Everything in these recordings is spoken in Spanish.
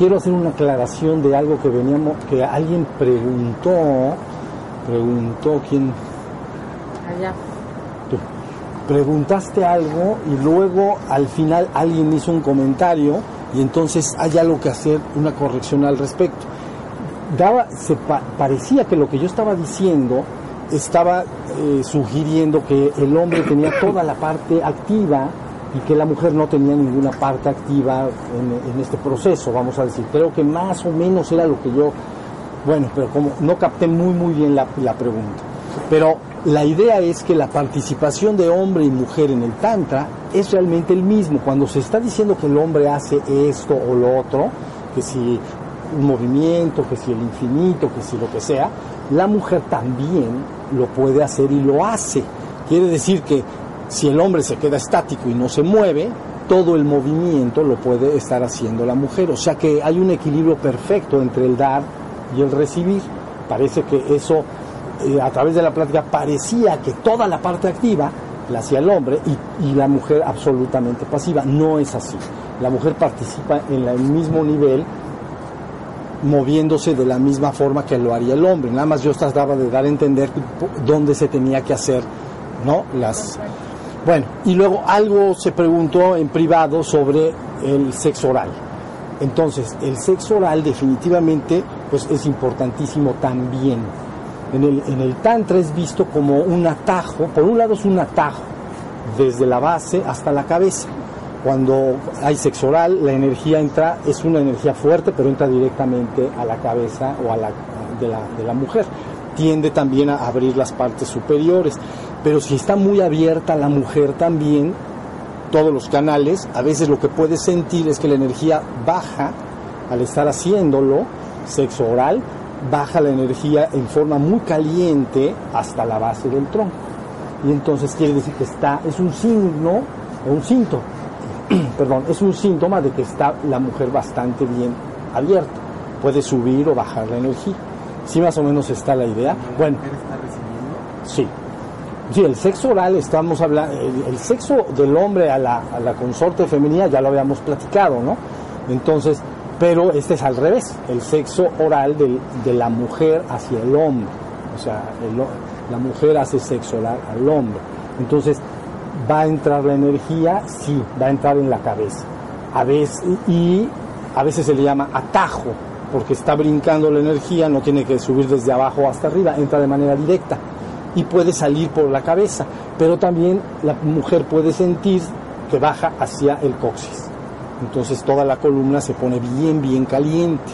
quiero hacer una aclaración de algo que veníamos, que alguien preguntó, preguntó quién. Allá. Tú. Preguntaste algo y luego al final alguien hizo un comentario y entonces hay algo que hacer, una corrección al respecto. Daba, se pa- parecía que lo que yo estaba diciendo estaba eh, sugiriendo que el hombre tenía toda la parte activa y que la mujer no tenía ninguna parte activa en, este proceso, vamos a decir. Creo que más o menos era lo que yo, bueno, pero como no capté muy muy bien la, la pregunta. Pero la idea es que la participación de hombre y mujer en el Tantra es realmente el mismo. Cuando se está diciendo que el hombre hace esto o lo otro, que si un movimiento, que si el infinito, que si lo que sea, la mujer también lo puede hacer y lo hace. Quiere decir que si el hombre se queda estático y no se mueve, todo el movimiento lo puede estar haciendo la mujer. O sea que hay un equilibrio perfecto entre el dar y el recibir. Parece que eso, eh, a través de la plática, parecía que toda la parte activa la hacía el hombre y, y la mujer absolutamente pasiva. No es así. La mujer participa en el mismo nivel moviéndose de la misma forma que lo haría el hombre. Nada más yo trataba de dar a entender dónde se tenía que hacer, ¿no? Las bueno, y luego algo se preguntó en privado sobre el sexo oral. Entonces, el sexo oral definitivamente pues es importantísimo también. En el, en el tantra es visto como un atajo, por un lado es un atajo desde la base hasta la cabeza. Cuando hay sexo oral, la energía entra, es una energía fuerte, pero entra directamente a la cabeza o a la de la, de la mujer. Tiende también a abrir las partes superiores. Pero si está muy abierta la mujer también, todos los canales, a veces lo que puedes sentir es que la energía baja al estar haciéndolo, sexo oral, baja la energía en forma muy caliente hasta la base del tronco. Y entonces quiere decir que está, es un signo, o un síntoma, perdón, es un síntoma de que está la mujer bastante bien abierta. Puede subir o bajar la energía. ¿Sí más o menos está la idea? Bueno, sí. Sí, el sexo oral, estamos hablando, el, sexo del hombre a la, a la consorte femenina ya lo habíamos platicado, ¿no? Entonces, pero este es al revés, el sexo oral del- de la mujer hacia el hombre. O sea, el la mujer hace sexo oral al hombre. Entonces, ¿va a entrar la energía? Sí, va a entrar en la cabeza. A veces, y a veces se le llama atajo, porque está brincando la energía, no tiene que subir desde abajo hasta arriba, entra de manera directa y puede salir por la cabeza, pero también la mujer puede sentir que baja hacia el coxis. Entonces toda la columna se pone bien, bien caliente,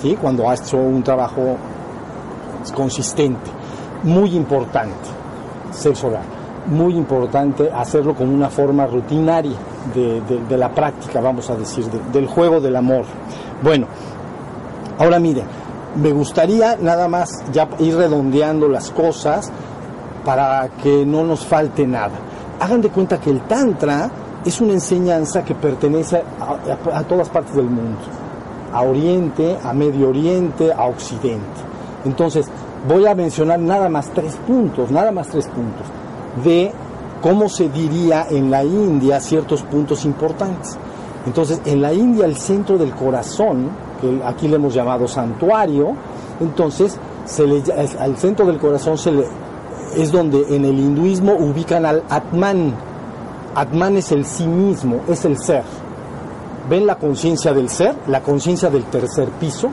¿sí? Cuando ha hecho un trabajo consistente. Muy importante, sexo oral. Muy importante hacerlo como una forma rutinaria de, la práctica, vamos a decir, de- del juego del amor. Bueno, ahora miren, me gustaría nada más ya ir redondeando las cosas para que no nos falte nada. Hagan de cuenta que el Tantra es una enseñanza que pertenece a, todas partes del mundo, a Oriente, a Medio Oriente, a Occidente. Entonces, voy a mencionar nada más tres puntos, nada más tres puntos, de cómo se diría en la India ciertos puntos importantes. Entonces, en la India, el centro del corazón, que aquí le hemos llamado santuario, entonces, al centro del corazón se le, es donde en el hinduismo ubican al Atman. Atman es el sí mismo, es el ser. ¿Ven la conciencia del ser? La conciencia del tercer piso,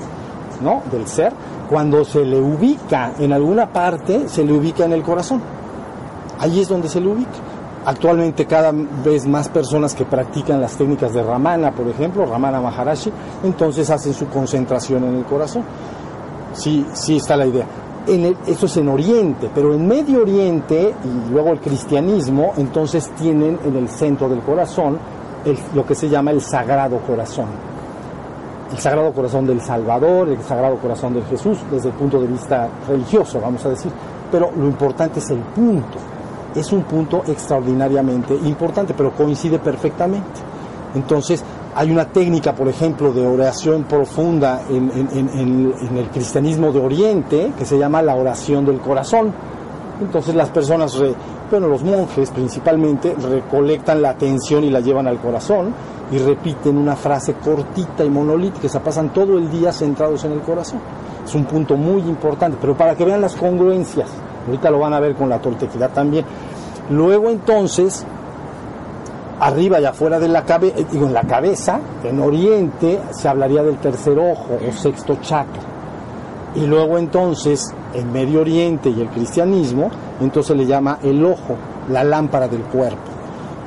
¿no? Del ser. Cuando se le ubica en alguna parte, se le ubica en el corazón. Ahí es donde se le ubica. Actualmente cada vez más personas que practican las técnicas de Ramana, por ejemplo, Ramana Maharashi, entonces hacen su concentración en el corazón. Sí, sí está la idea. En eso es en Oriente, pero en Medio Oriente y luego el cristianismo, entonces tienen en el centro del corazón lo que se llama el Sagrado Corazón. El Sagrado Corazón del Salvador, el Sagrado Corazón de Jesús, desde el punto de vista religioso, vamos a decir. Pero lo importante es el punto. Es un punto extraordinariamente importante, pero coincide perfectamente. Entonces, hay una técnica, por ejemplo, de oración profunda en, el cristianismo de Oriente que se llama la oración del corazón. Entonces las personas re- bueno, los monjes principalmente recolectan la atención y la llevan al corazón y repiten una frase cortita y monolítica, se pasan todo el día centrados en el corazón. Es un punto muy importante, pero para que vean las congruencias, ahorita lo van a ver con la toltequidad también. Luego entonces, arriba y afuera de la cabeza, eh, digo en la cabeza, en Oriente se hablaría del tercer ojo o sexto chakra. Y luego entonces, en Medio Oriente y el cristianismo, entonces le llama el ojo, la lámpara del cuerpo.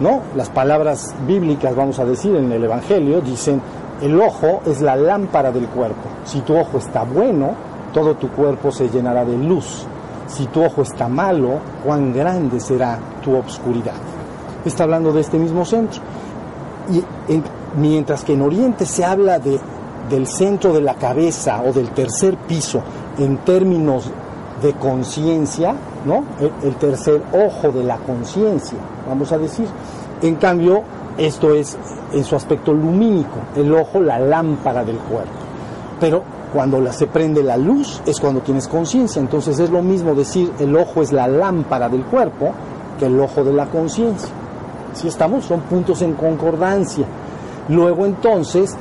¿No? Las palabras bíblicas, vamos a decir, en el Evangelio dicen, el ojo es la lámpara del cuerpo. Si tu ojo está bueno, todo tu cuerpo se llenará de luz. Si tu ojo está malo, cuán grande será tu obscuridad. Está hablando de este mismo centro. Y mientras que en Oriente se habla de, del centro de la cabeza o del tercer piso en términos de conciencia, ¿no? El, tercer ojo de la conciencia, vamos a decir. En cambio, esto es en su aspecto lumínico, el ojo, la lámpara del cuerpo. Pero cuando se prende la luz es cuando tienes conciencia. Entonces es lo mismo decir el ojo es la lámpara del cuerpo que el ojo de la conciencia. Si estamos, son puntos en concordancia. Luego entonces,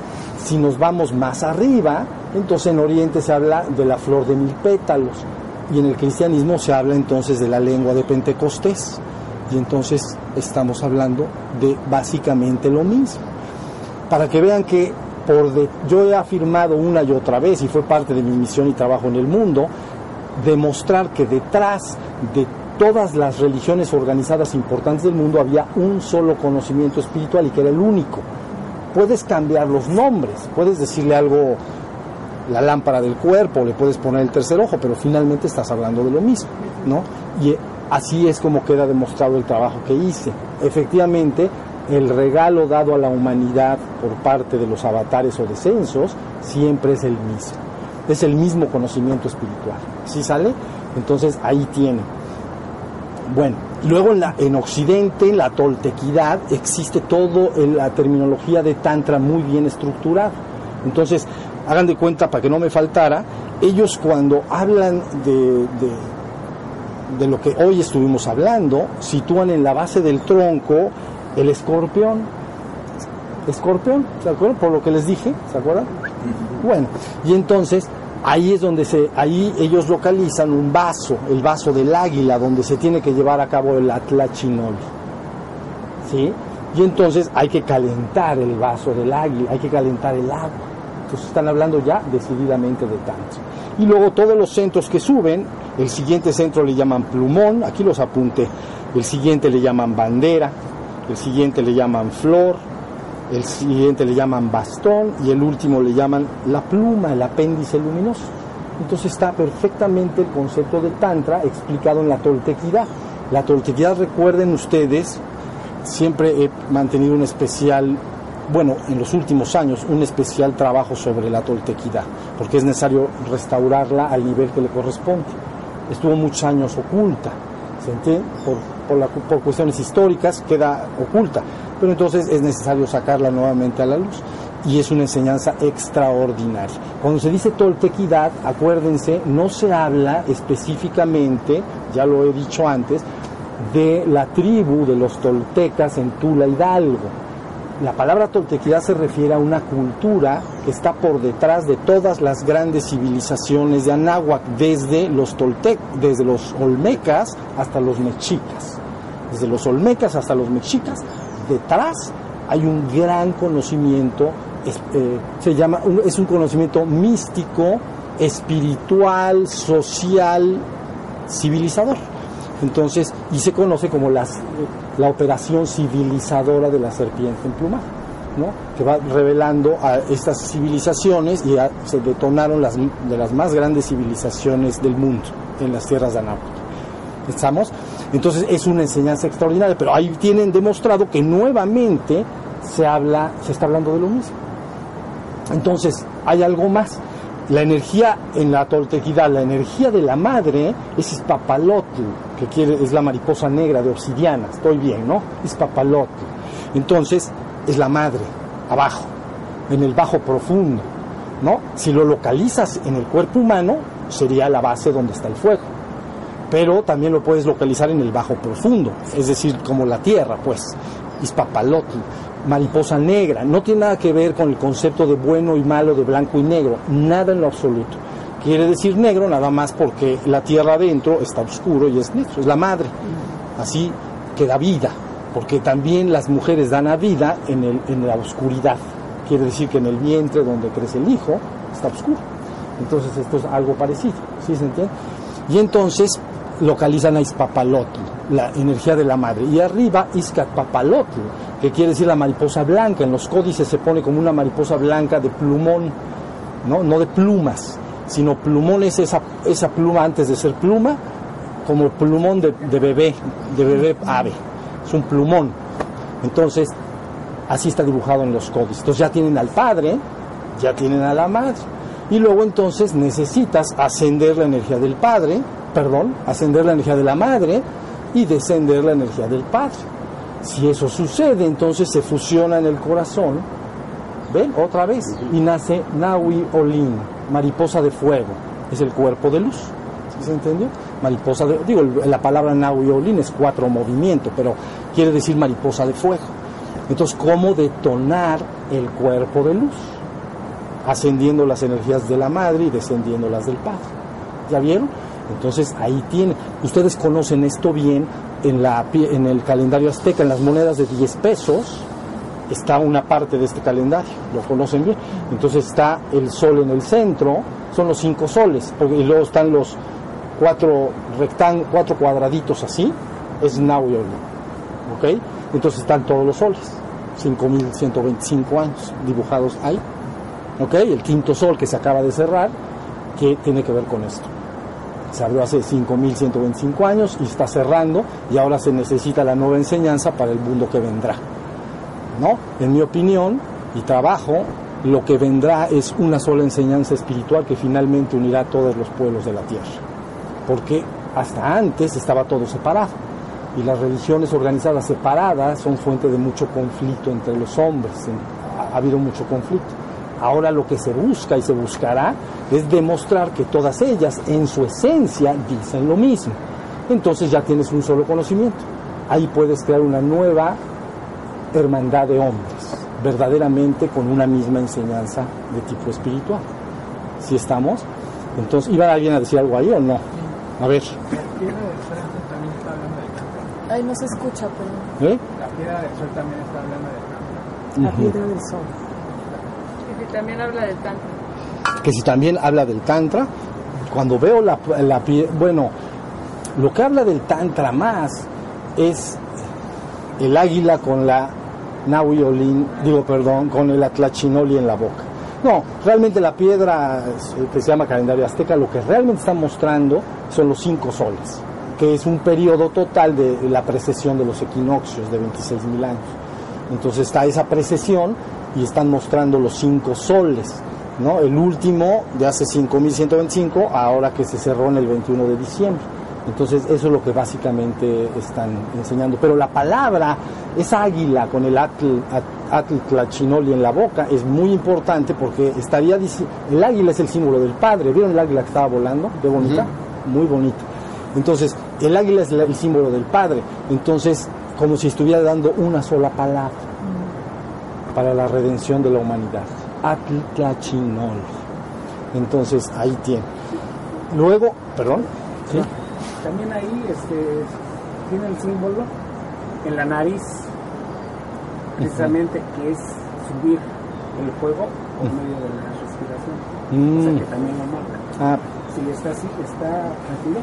si nos vamos más arriba, entonces en Oriente se habla de la flor de mil pétalos y en el cristianismo se habla entonces de la lengua de Pentecostés. Y entonces estamos hablando de básicamente lo mismo. Para que vean que por yo he afirmado una y otra vez, y fue parte de mi misión y trabajo en el mundo, demostrar que detrás de todas las religiones organizadas importantes del mundo había un solo conocimiento espiritual y que era el único. Puedes cambiar los nombres, puedes decirle algo la lámpara del cuerpo, le puedes poner el tercer ojo, pero finalmente estás hablando de lo mismo, ¿no? Y así es como queda demostrado el trabajo que hice. Efectivamente, el regalo dado a la humanidad por parte de los avatares o descensos siempre es el mismo. Es el mismo conocimiento espiritual. ¿Sí sale? Entonces ahí tiene. Bueno, luego en, la, en Occidente, la toltequidad, existe todo en la terminología de Tantra muy bien estructurada. Entonces, hagan de cuenta para que no me faltara, ellos cuando hablan de, de, lo que hoy estuvimos hablando, sitúan en la base del tronco el escorpión. Escorpión, ¿se acuerdan? Por lo que les dije, ¿se acuerdan? Bueno, y entonces ahí es donde se, ahí ellos localizan un vaso, el vaso del águila, donde se tiene que llevar a cabo el atlachinol. ¿Sí? Y entonces hay que calentar el vaso del águila, hay que calentar el agua están hablando ya decididamente de tanto. Y luego todos los centros que suben, el siguiente centro le llaman plumón, aquí los apunte, el siguiente le llaman bandera, el siguiente le llaman flor, el siguiente le llaman bastón y el último le llaman la pluma, el apéndice luminoso. Entonces está perfectamente el concepto de Tantra explicado en la toltequidad. La toltequidad, recuerden ustedes, siempre he mantenido un especial bueno, en los últimos años, un especial trabajo sobre la toltequidad, porque es necesario restaurarla al nivel que le corresponde. Estuvo muchos años oculta, ¿se? Por, por cuestiones históricas queda oculta, pero entonces es necesario sacarla nuevamente a la luz y es una enseñanza extraordinaria. Cuando se dice toltequidad, acuérdense, no se habla específicamente, ya lo he dicho antes, de la tribu de los toltecas en Tula Hidalgo la palabra toltequidad se refiere a una cultura que está por detrás de todas las grandes civilizaciones de Anáhuac, desde los toltec, desde los olmecas hasta los mexicas. Desde los olmecas hasta los mexicas, detrás hay un gran conocimiento, eh, se llama, es un conocimiento místico, espiritual, social, civilizador. Entonces, y se conoce como las, la operación civilizadora de la serpiente emplumada, ¿no? que va revelando a estas civilizaciones y se detonaron las, de las más grandes civilizaciones del mundo en las tierras de Anáhuac. ¿Estamos? Entonces es una enseñanza extraordinaria, pero ahí tienen demostrado que nuevamente se habla, se está hablando de lo mismo. Entonces, hay algo más la energía en la toltequidad, la energía de la madre es Ispapalotl, que quiere, es la mariposa negra de obsidiana, estoy bien, ¿no? Ispapalotl. Entonces, es la madre, abajo, en el bajo profundo, ¿no? Si lo localizas en el cuerpo humano, sería la base donde está el fuego. Pero también lo puedes localizar en el bajo profundo, es decir, como la tierra, pues, Ispapalotl, mariposa negra, no tiene nada que ver con el concepto de bueno y malo, de blanco y negro, nada en lo absoluto. Quiere decir negro nada más porque la tierra adentro está oscuro y es negro, es la madre. Así que da vida, porque también las mujeres dan a vida en, el, en la oscuridad. Quiere decir que en el vientre donde crece el hijo está oscuro. Entonces esto es algo parecido, ¿sí se entiende? Y entonces localizan a Ispapalotl, la energía de la madre. Y arriba Izcatpapalotl, que quiere decir la mariposa blanca. En los códices se pone como una mariposa blanca de plumón, no, no de plumas, sino plumón es esa, esa pluma antes de ser pluma, como plumón de, de bebé, de bebé ave. Es un plumón. Entonces, así está dibujado en los códices. Entonces ya tienen al padre, ya tienen a la madre. Y luego entonces necesitas ascender la energía del padre, perdón, ascender la energía de la madre y descender la energía del padre. Si eso sucede, entonces se fusiona en el corazón, ¿ven? Otra vez, y nace Naui Olin, mariposa de fuego, es el cuerpo de luz. ¿Sí se entendió? Mariposa de, digo, la palabra Naui Olin es cuatro movimientos, pero quiere decir mariposa de fuego. Entonces, ¿cómo detonar el cuerpo de luz? Ascendiendo las energías de la madre y descendiendo las del padre. ¿Ya vieron? Entonces ahí tiene. Ustedes conocen esto bien en, la, en el calendario azteca, en las monedas de 10 pesos, está una parte de este calendario, lo conocen bien. Entonces está el sol en el centro, son los cinco soles, y luego están los cuatro rectán, cuatro cuadraditos así, es Nauyol, ¿ok? Entonces están todos los soles, 5.125 años dibujados ahí, ¿ok? El quinto sol que se acaba de cerrar, que tiene que ver con esto se abrió hace 5.125 años y está cerrando y ahora se necesita la nueva enseñanza para el mundo que vendrá. ¿No? En mi opinión y trabajo, lo que vendrá es una sola enseñanza espiritual que finalmente unirá a todos los pueblos de la tierra. Porque hasta antes estaba todo separado y las religiones organizadas separadas son fuente de mucho conflicto entre los hombres. Ha habido mucho conflicto. Ahora lo que se busca y se buscará es demostrar que todas ellas en su esencia dicen lo mismo. Entonces ya tienes un solo conocimiento. Ahí puedes crear una nueva hermandad de hombres, verdaderamente con una misma enseñanza de tipo espiritual. ¿Sí estamos? Entonces, ¿iba alguien a decir algo ahí o no? A ver. La piedra del sol también está hablando de canto. Ay, no se escucha, pero... ¿Eh? La piedra del sol también está hablando de. La piedra del sol. También habla del tantra. que si también habla del tantra, cuando veo la, la bueno, lo que habla del tantra más es el águila con la Nahuiolín, digo perdón, con el atlachinoli en la boca. No, realmente la piedra eh, que se llama calendario azteca lo que realmente está mostrando son los cinco soles, que es un periodo total de la precesión de los equinoccios de 26 mil años. Entonces está esa precesión y están mostrando los cinco soles, ¿no? El último de hace 5125, ahora que se cerró en el 21 de diciembre. Entonces eso es lo que básicamente están enseñando. Pero la palabra, esa águila con el atl, at- atl tlachinoli en la boca es muy importante porque estaría dici- el águila es el símbolo del padre. ¿Vieron el águila que estaba volando? Qué bonita, muy bonita. Entonces, el águila es el símbolo del padre. Entonces, como si estuviera dando una sola palabra para la redención de la humanidad. Atl-Tlachinol. Entonces, ahí tiene. Luego, perdón, ¿sí? También ahí este, tiene el símbolo en la nariz, precisamente, que es subir el fuego por medio de la respiración. O sea Mm, que también lo marca. ah, Si está así, está tranquilo,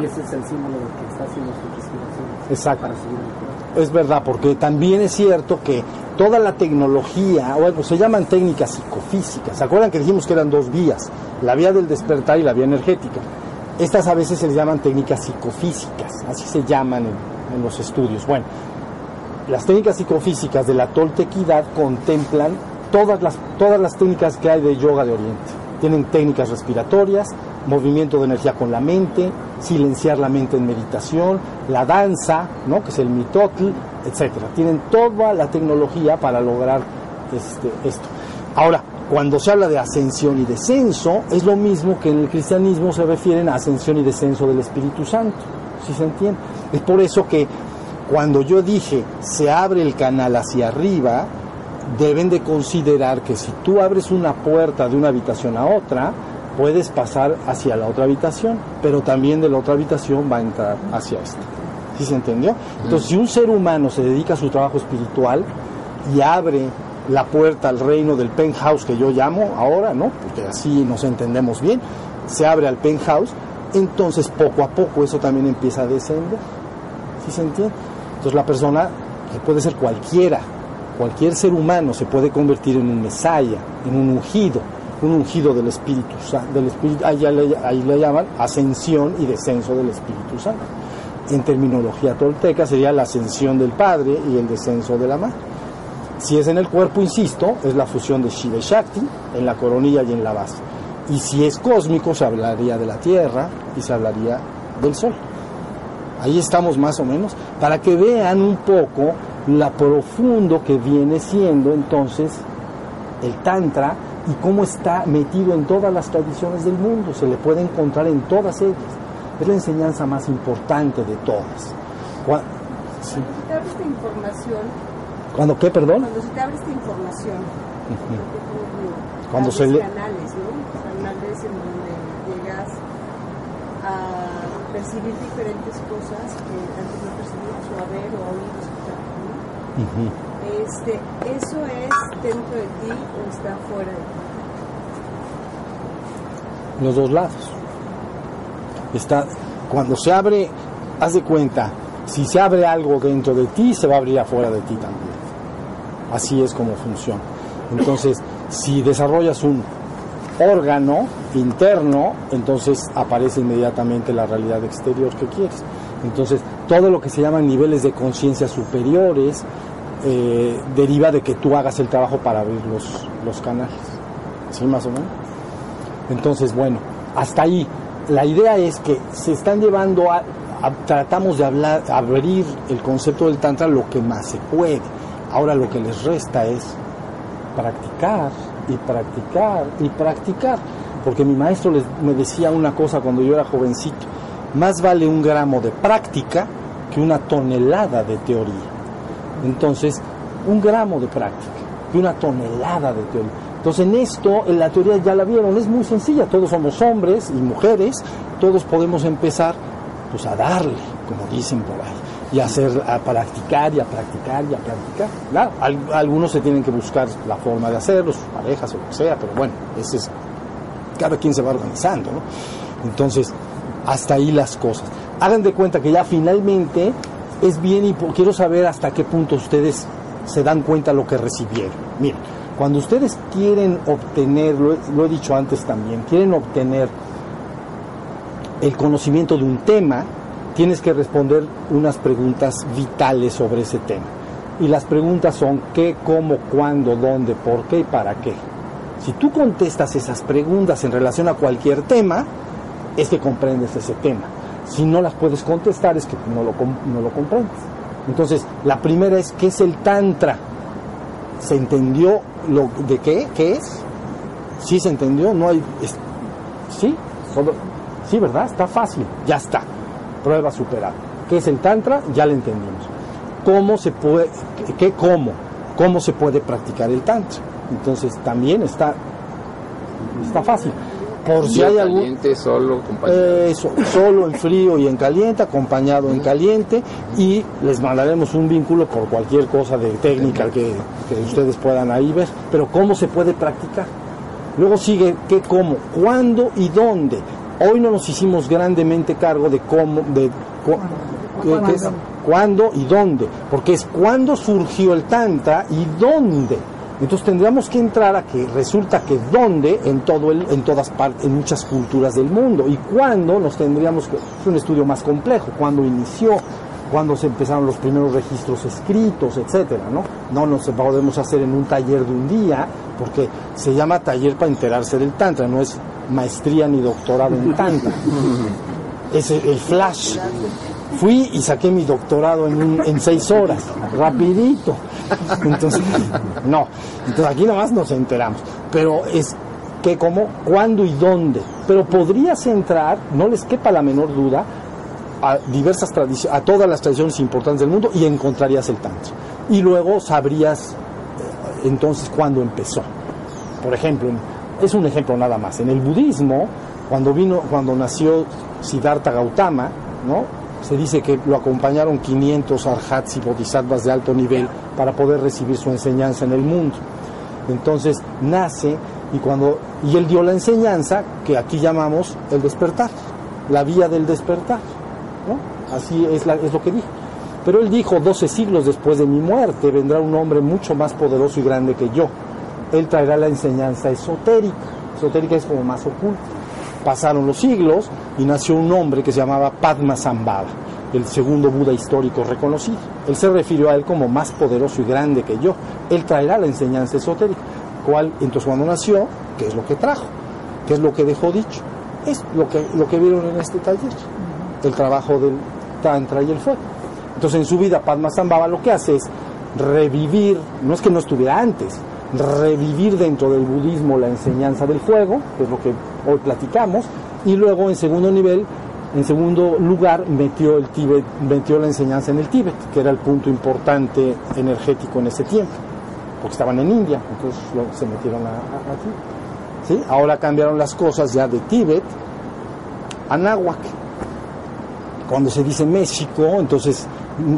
y ese es el símbolo de que está haciendo su respiración exacto. para subir el fuego. Es verdad, porque también es cierto que toda la tecnología, o bueno, se llaman técnicas psicofísicas. ¿Se acuerdan que dijimos que eran dos vías? La vía del despertar y la vía energética. Estas a veces se les llaman técnicas psicofísicas, así se llaman en, en los estudios. Bueno, las técnicas psicofísicas de la toltequidad contemplan todas las, todas las técnicas que hay de yoga de Oriente. Tienen técnicas respiratorias, movimiento de energía con la mente, silenciar la mente en meditación, la danza, ¿no? que es el mitotl, etcétera. Tienen toda la tecnología para lograr este, esto. Ahora, cuando se habla de ascensión y descenso, es lo mismo que en el cristianismo se refieren a ascensión y descenso del Espíritu Santo. ¿Sí se entiende? Es por eso que cuando yo dije se abre el canal hacia arriba, deben de considerar que si tú abres una puerta de una habitación a otra, puedes pasar hacia la otra habitación, pero también de la otra habitación va a entrar hacia esta. ¿Sí se entendió? Entonces, si un ser humano se dedica a su trabajo espiritual y abre la puerta al reino del penthouse que yo llamo ahora, ¿no? Porque así nos entendemos bien, se abre al penthouse, entonces poco a poco eso también empieza a descender. ¿Sí se entiende? Entonces la persona, que puede ser cualquiera, cualquier ser humano se puede convertir en un mesaya, en un ungido, un ungido del Espíritu Santo, del Espíritu, ahí, le, le llaman ascensión y descenso del Espíritu Santo. En terminología tolteca sería la ascensión del Padre y el descenso de la Madre. Si es en el cuerpo, insisto, es la fusión de Shiva y Shakti, en la coronilla y en la base. Y si es cósmico, se hablaría de la Tierra y se hablaría del Sol. Ahí estamos más o menos, para que vean un poco la profundo que viene siendo entonces el Tantra y cómo está metido en todas las tradiciones del mundo. Se le puede encontrar en todas ellas. Es la enseñanza más importante de todas. Cuando se te abre esta información. ¿Cuándo qué, perdón? Cuando se te abre esta información. Uh -huh. Cuando se le... canales, ¿no? Canales en donde llegas a percibir diferentes cosas que antes no percibías, o a ver, o a oír. ¿no? Uh -huh. Este, ¿Eso es dentro de ti o está fuera de ti? Los dos lados. Está, cuando se abre, haz de cuenta, si se abre algo dentro de ti, se va a abrir afuera de ti también. Así es como funciona. Entonces, si desarrollas un órgano interno, entonces aparece inmediatamente la realidad exterior que quieres. Entonces, todo lo que se llaman niveles de conciencia superiores eh, deriva de que tú hagas el trabajo para abrir los, los canales. ¿Sí, más o menos? Entonces, bueno, hasta ahí. La idea es que se están llevando a, tratamos de hablar, abrir el concepto del Tantra lo que más se puede. Ahora lo que les resta es practicar y practicar y practicar. Porque mi maestro les, me decía una cosa cuando yo era jovencito, más vale un gramo de práctica que una tonelada de teoría. Entonces, un gramo de práctica que una tonelada de teoría. Entonces, en esto, en la teoría ya la vieron, es muy sencilla, todos somos hombres y mujeres, todos podemos empezar pues a darle, como dicen por ahí y a hacer, a practicar y a practicar y a practicar. Algunos se tienen que buscar la forma de hacerlo, sus parejas o lo que sea, pero bueno, ese es, cada quien se va organizando, ¿no? Entonces, hasta ahí las cosas. Hagan de cuenta que ya finalmente es bien y quiero saber hasta qué punto ustedes se dan cuenta lo que recibieron. Miren, cuando ustedes quieren obtener, lo he, lo he dicho antes también, quieren obtener el conocimiento de un tema, tienes que responder unas preguntas vitales sobre ese tema. Y las preguntas son qué, cómo, cuándo, dónde, por qué y para qué. Si tú contestas esas preguntas en relación a cualquier tema, es que comprendes ese tema. Si no las puedes contestar, es que no lo, no lo comprendes. Entonces, la primera es, ¿qué es el Tantra? ¿Se entendió lo de qué? ¿Qué es? ¿Sí se entendió? No hay... Es, ¿Sí? Sí, ¿verdad? Está fácil. Ya está prueba superada. ¿Qué es el Tantra? Ya lo entendimos. ¿Cómo se puede, qué, cómo? ¿Cómo se puede practicar el Tantra? Entonces también está, está fácil. Por si hay algún, caliente, solo, acompañado. Eso, solo en frío y en caliente, acompañado en caliente, y les mandaremos un vínculo por cualquier cosa de técnica que, que ustedes puedan ahí ver. Pero ¿cómo se puede practicar? Luego sigue qué, cómo, cuándo y dónde. Hoy no nos hicimos grandemente cargo de cómo, de cu qué, es, cuándo y dónde, porque es cuándo surgió el Tantra y dónde. Entonces tendríamos que entrar a que resulta que dónde en todo el, en todas partes, en muchas culturas del mundo y cuándo nos tendríamos que es un estudio más complejo, cuándo inició, cuándo se empezaron los primeros registros escritos, etcétera, ¿no? No nos podemos hacer en un taller de un día, porque se llama taller para enterarse del tantra, no es maestría ni doctorado en tantra. Es el flash. Fui y saqué mi doctorado en, un- en seis horas, rapidito. Entonces, no. Entonces aquí nomás nos enteramos. Pero es que cómo, cuándo y dónde. Pero podrías entrar, no les quepa la menor duda, a diversas tradiciones, a todas las tradiciones importantes del mundo y encontrarías el tantra. Y luego sabrías eh, entonces cuándo empezó. Por ejemplo, es un ejemplo nada más. En el budismo, cuando vino, cuando nació Siddhartha Gautama, ¿no? Se dice que lo acompañaron 500 arhats y bodhisattvas de alto nivel para poder recibir su enseñanza en el mundo. Entonces nace y cuando y él dio la enseñanza que aquí llamamos el despertar, la vía del despertar, ¿no? Así es, es lo que dijo. Pero él dijo, 12 siglos después de mi muerte vendrá un hombre mucho más poderoso y grande que yo. Él traerá la enseñanza esotérica. Esotérica es como más oculta. Pasaron los siglos y nació un hombre que se llamaba Padmasambhava, el segundo Buda histórico reconocido. Él se refirió a él como más poderoso y grande que yo. Él traerá la enseñanza esotérica. ¿Cuál? Entonces cuando nació, ¿qué es lo que trajo? ¿Qué es lo que dejó dicho? Es lo que, lo que vieron en este taller. El trabajo del Tantra y el fuego. Entonces en su vida Padmasambhava lo que hace es revivir, no es que no estuviera antes, revivir dentro del budismo la enseñanza del fuego, que es lo que hoy platicamos, y luego en segundo nivel, en segundo lugar, metió el Tíbet, metió la enseñanza en el Tíbet, que era el punto importante energético en ese tiempo, porque estaban en India, entonces lo- se metieron a, a- aquí. Ahora cambiaron las cosas ya de Tíbet a Náhuac cuando se dice México, entonces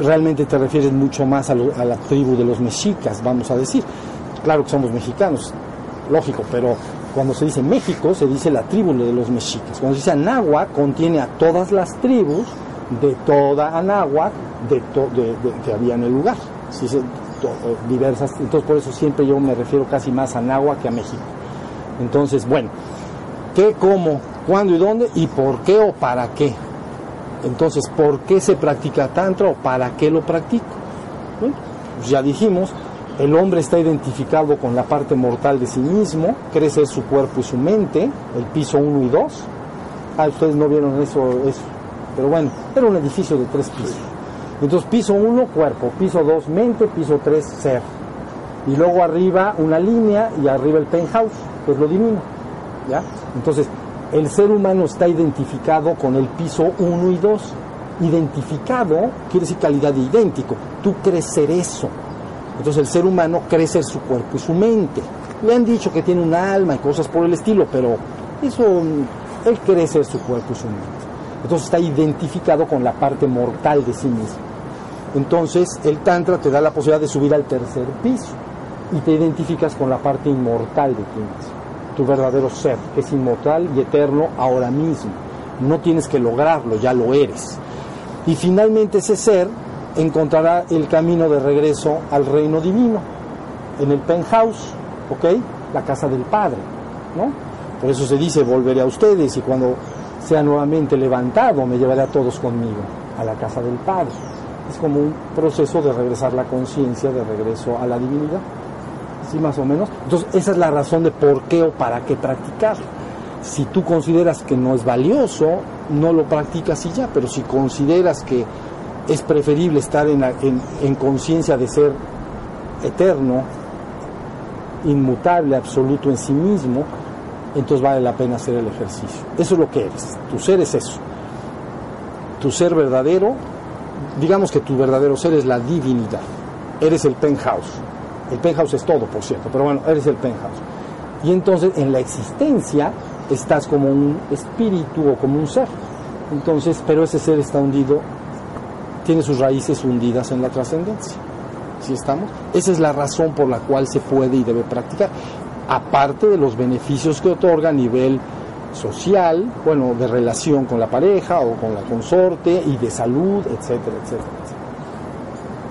realmente te refieres mucho más a, lo- a la tribu de los mexicas, vamos a decir. Claro que somos mexicanos, lógico, pero cuando se dice México, se dice la tribu de los mexicas. Cuando se dice Anáhuac, contiene a todas las tribus de toda Anáhuac de to- que había en el lugar. Eh, diversas, entonces por eso siempre yo me refiero casi más a Anáhuac que a México. Entonces, bueno, ¿qué, cómo, cuándo y dónde y por qué o para qué? Entonces, ¿por qué se practica tantra o para qué lo practico? Bueno, pues ya dijimos, el hombre está identificado con la parte mortal de sí mismo, cree ser su cuerpo y su mente, el piso 1 y 2. Ah, ustedes no vieron eso, eso. Pero bueno, era un edificio de tres pisos. Entonces, piso 1, cuerpo, piso 2, mente, piso 3, ser. Y luego arriba una línea y arriba el penthouse, que es lo divino. ¿ya? Entonces, el ser humano está identificado con el piso 1 y 2. Identificado quiere decir calidad de idéntico. Tú crees ser eso. Entonces el ser humano cree ser su cuerpo y su mente. Le han dicho que tiene un alma y cosas por el estilo, pero eso, mm, él cree ser su cuerpo y su mente. Entonces está identificado con la parte mortal de sí mismo. Entonces el Tantra te da la posibilidad de subir al tercer piso y te identificas con la parte inmortal de ti mismo, tu verdadero ser, que es inmortal y eterno ahora mismo. No tienes que lograrlo, ya lo eres. Y finalmente ese ser encontrará el camino de regreso al reino divino, en el penthouse, ¿ok? La casa del Padre, ¿no? Por eso se dice, volveré a ustedes y cuando sea nuevamente levantado me llevaré a todos conmigo a la casa del Padre. Es como un proceso de regresar la conciencia, de regreso a la divinidad. ¿Sí, más o menos? Entonces, esa es la razón de por qué o para qué practicarlo. Si tú consideras que no es valioso, no lo practicas y ya, pero si consideras que es preferible estar en, en conciencia de ser eterno, inmutable, absoluto en sí mismo, entonces vale la pena hacer el ejercicio. Eso es lo que eres. Tu ser es eso. Tu ser verdadero, digamos que tu verdadero ser es la divinidad. Eres el penthouse. El penthouse es todo, por cierto, pero bueno, eres el penthouse. Y entonces en la existencia estás como un espíritu o como un ser. Entonces, pero ese ser está hundido, tiene sus raíces hundidas en la trascendencia. ¿Sí estamos? Esa es la razón por la cual se puede y debe practicar. Aparte de los beneficios que otorga a nivel social, bueno, de relación con la pareja o con la consorte y de salud, etcétera, etcétera, etcétera.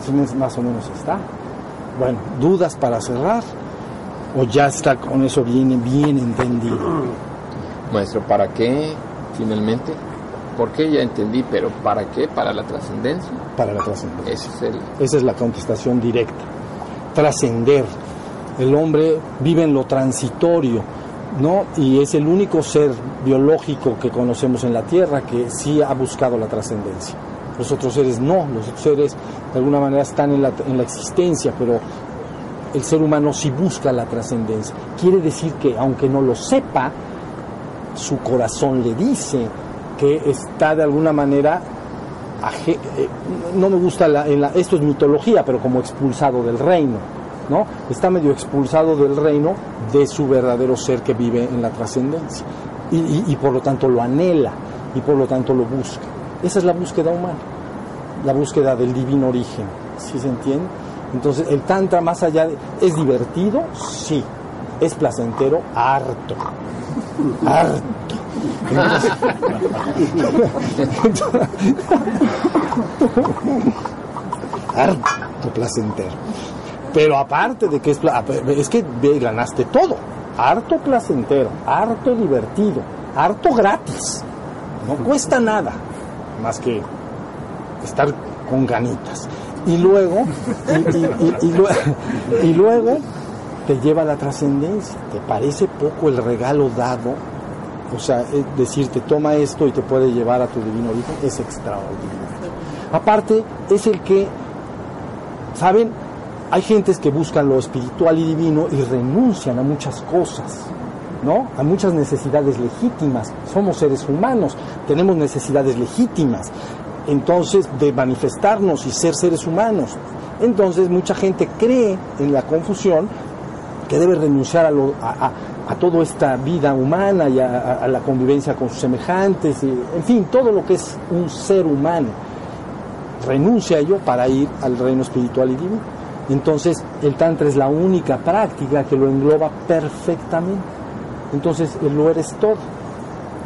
¿Sí me- más o menos está? Bueno, ¿dudas para cerrar? ¿O ya está con eso bien, bien entendido? Maestro, ¿para qué finalmente? ¿Por qué ya entendí, pero para qué? Para la trascendencia. Para la trascendencia. Ese es el... Esa es la contestación directa. Trascender. El hombre vive en lo transitorio, ¿no? Y es el único ser biológico que conocemos en la Tierra que sí ha buscado la trascendencia. Los otros seres no, los otros seres de alguna manera están en la, en la existencia, pero el ser humano sí busca la trascendencia. Quiere decir que aunque no lo sepa, su corazón le dice que está de alguna manera, eh, no me gusta, la, esto es mitología, pero como expulsado del reino, ¿no? Está medio expulsado del reino de su verdadero ser que vive en la trascendencia. Y, y- y por lo tanto lo anhela y por lo tanto lo busca. Esa es la búsqueda humana, la búsqueda del divino origen, ¿sí se entiende? Entonces el tantra más allá de... ¿Es divertido? Sí. ¿Es placentero? Harto. Harto. Harto placentero. Pero aparte de que es, es que ganaste todo. Harto placentero, harto divertido, harto gratis. No cuesta nada más que estar con ganitas. Y luego, y, y luego te lleva a la trascendencia. ¿Te parece poco el regalo dado? O sea, es decirte, toma esto y te puede llevar a tu divino origen, es extraordinario. Aparte, es el que, ¿saben? Hay gentes que buscan lo espiritual y divino y renuncian a muchas cosas, ¿no? A muchas necesidades legítimas. Somos seres humanos, tenemos necesidades legítimas. Entonces, de manifestarnos y ser seres humanos. Entonces, mucha gente cree en la confusión que debe renunciar a, lo- a- a toda esta vida humana y a, la convivencia con sus semejantes, y, en fin, todo lo que es un ser humano. Renuncia a ello para ir al reino espiritual y divino. Entonces, el Tantra es la única práctica que lo engloba perfectamente. Entonces, lo eres todo.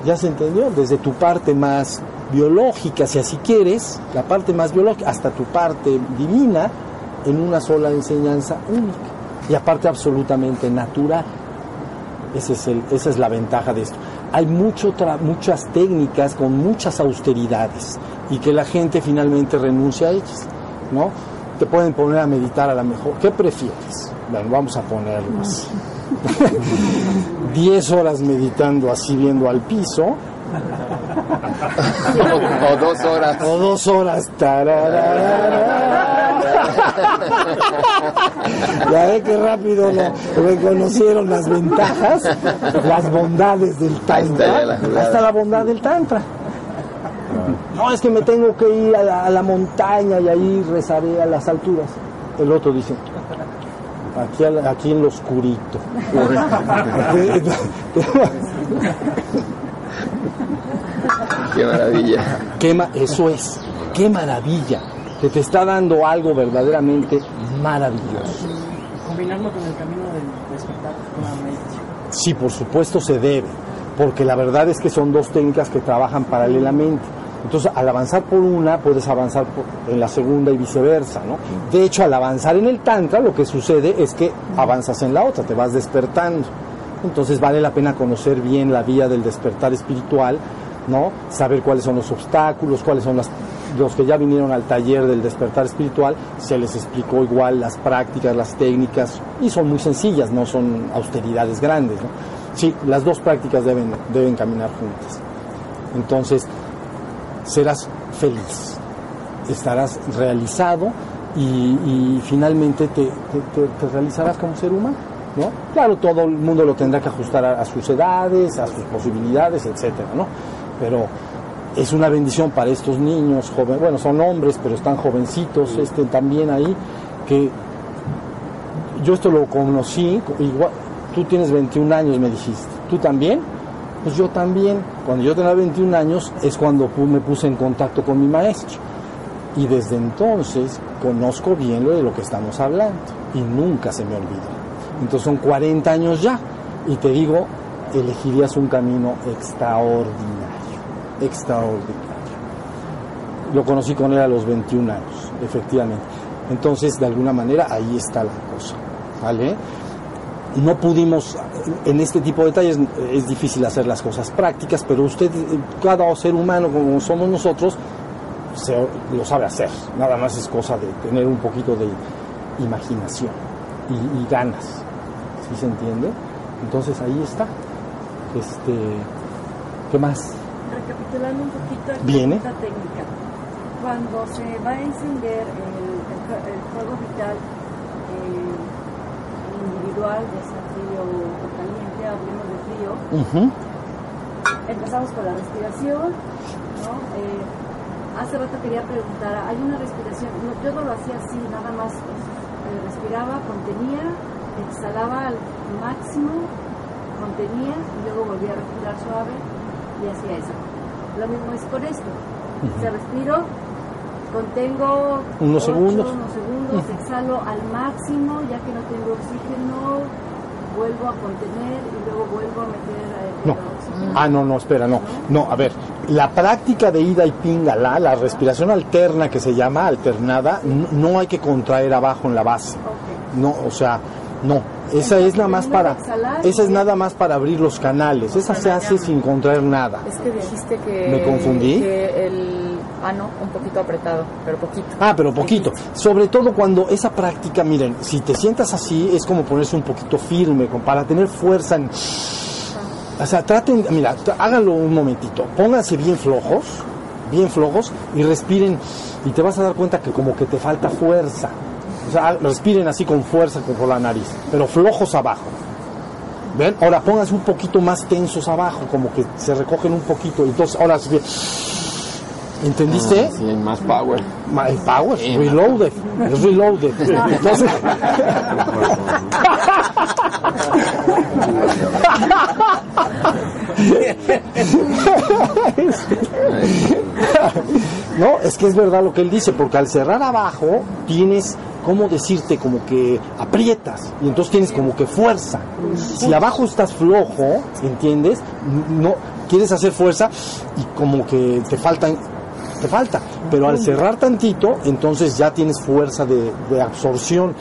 ¿Ya se entendió? Desde tu parte más biológica, si así quieres, la parte más biológica, hasta tu parte divina, en una sola enseñanza única. Y aparte absolutamente natural. Ese es el- esa es la ventaja de esto. Hay mucho tra- muchas técnicas con muchas austeridades y que la gente finalmente renuncia a ellas, ¿no? Te pueden poner a meditar a la mejor. ¿Qué prefieres? Bueno, vamos a ponerlo así. 10 horas meditando así viendo al piso o, o dos horas. o dos horas. tararara. Ya ve que rápido lo reconocieron las ventajas, las bondades del tantra. la está la bondad del tantra. No, es que me tengo que ir a la, a la montaña y ahí rezaré a las alturas. El otro dice, aquí, aquí en lo oscurito. Qué maravilla. Qué ma- eso es, qué maravilla, que te está dando algo verdaderamente maravilloso. Combinarlo con el camino del despertar con la meditación. Sí, por supuesto se debe, porque la verdad es que son dos técnicas que trabajan paralelamente. Entonces, al avanzar por una, puedes avanzar por- en la segunda y viceversa, ¿no? De hecho, al avanzar en el tantra, lo que sucede es que avanzas en la otra, te vas despertando. Entonces, vale la pena conocer bien la vía del despertar espiritual, ¿no? Saber cuáles son los obstáculos, cuáles son las los que ya vinieron al taller del despertar espiritual, se les explicó igual las prácticas, las técnicas, y son muy sencillas, no son austeridades grandes. Sí, las dos prácticas deben, deben caminar juntas. Entonces, serás feliz, estarás realizado y, finalmente te, te- te- te realizarás como ser humano. ¿no? Claro, todo el mundo lo tendrá que ajustar a, a sus edades, a sus posibilidades, etcétera, ¿no? Pero es una bendición para estos niños jóvenes, bueno, son hombres, pero están jovencitos, este, también ahí, que yo esto lo conocí, igual, tú tienes 21 años, me dijiste, ¿tú también? Pues yo también, cuando yo tenía 21 años es cuando me puse en contacto con mi maestro. Y desde entonces conozco bien lo de lo que estamos hablando y nunca se me olvida. Entonces son 40 años ya y te digo, elegirías un camino extraordinario, extraordinario. Lo conocí con él a los 21 años, efectivamente. Entonces, de alguna manera, ahí está la cosa, ¿vale? no pudimos, en este tipo de detalles es difícil hacer las cosas prácticas, pero usted, cada ser humano como somos nosotros, se- lo sabe hacer. Nada más es cosa de tener un poquito de imaginación y, ganas. ¿Sí se entiende? Entonces ahí está. Este, ¿Qué más? Recapitulando un poquito Viene. esta técnica. cuando se va a encender el, el fu- el fuego vital eh, individual, ya sea frío o caliente, hablemos de frío, empezamos con la respiración, ¿no? Eh, hace rato quería preguntar, hay una respiración, no, yo no lo hacía así, nada más, pues, eh, respiraba, contenía, exhalaba al máximo, contenía y luego volvía a respirar suave y hacía eso. Lo mismo es con esto, o sea, respiro, contengo Unos ocho, segundos. unos segundos, exhalo al máximo, ya que no tengo oxígeno, vuelvo a contener y luego vuelvo a meter eh, el No. oxígeno. Ah, no, no, espera, no. No, a ver, la práctica de ida y pingala, la respiración alterna que se llama alternada, no hay que contraer abajo en la base. No, o sea, no. Esa es nada más para, esa es nada más para abrir los canales. Esa se hace sin contraer nada. Es que dijiste que. ¿Me confundí? Que el ano un poquito apretado, pero poquito. Ah, pero poquito. Sobre todo cuando esa práctica, miren, si te sientas así, es como ponerse un poquito firme, para tener fuerza en... O sea, traten, mira, háganlo un momentito, pónganse bien flojos, bien flojos, y respiren, y te vas a dar cuenta que como que te falta fuerza. O sea, respiren así con fuerza por la nariz, pero flojos abajo. ¿Ven? Ahora pónganse un poquito más tensos abajo, como que se recogen un poquito. Entonces, ahora sí, ¿entendiste? Ah, sí, más power. El power, Sí, reloaded, es reloaded. Entonces, no, es que es verdad lo que él dice, porque al cerrar abajo tienes, ¿cómo decirte? Como que aprietas y entonces tienes como que fuerza. Si abajo estás flojo, ¿entiendes? No quieres hacer fuerza y como que te faltan te falta. Pero al cerrar tantito, entonces ya tienes fuerza de, absorción.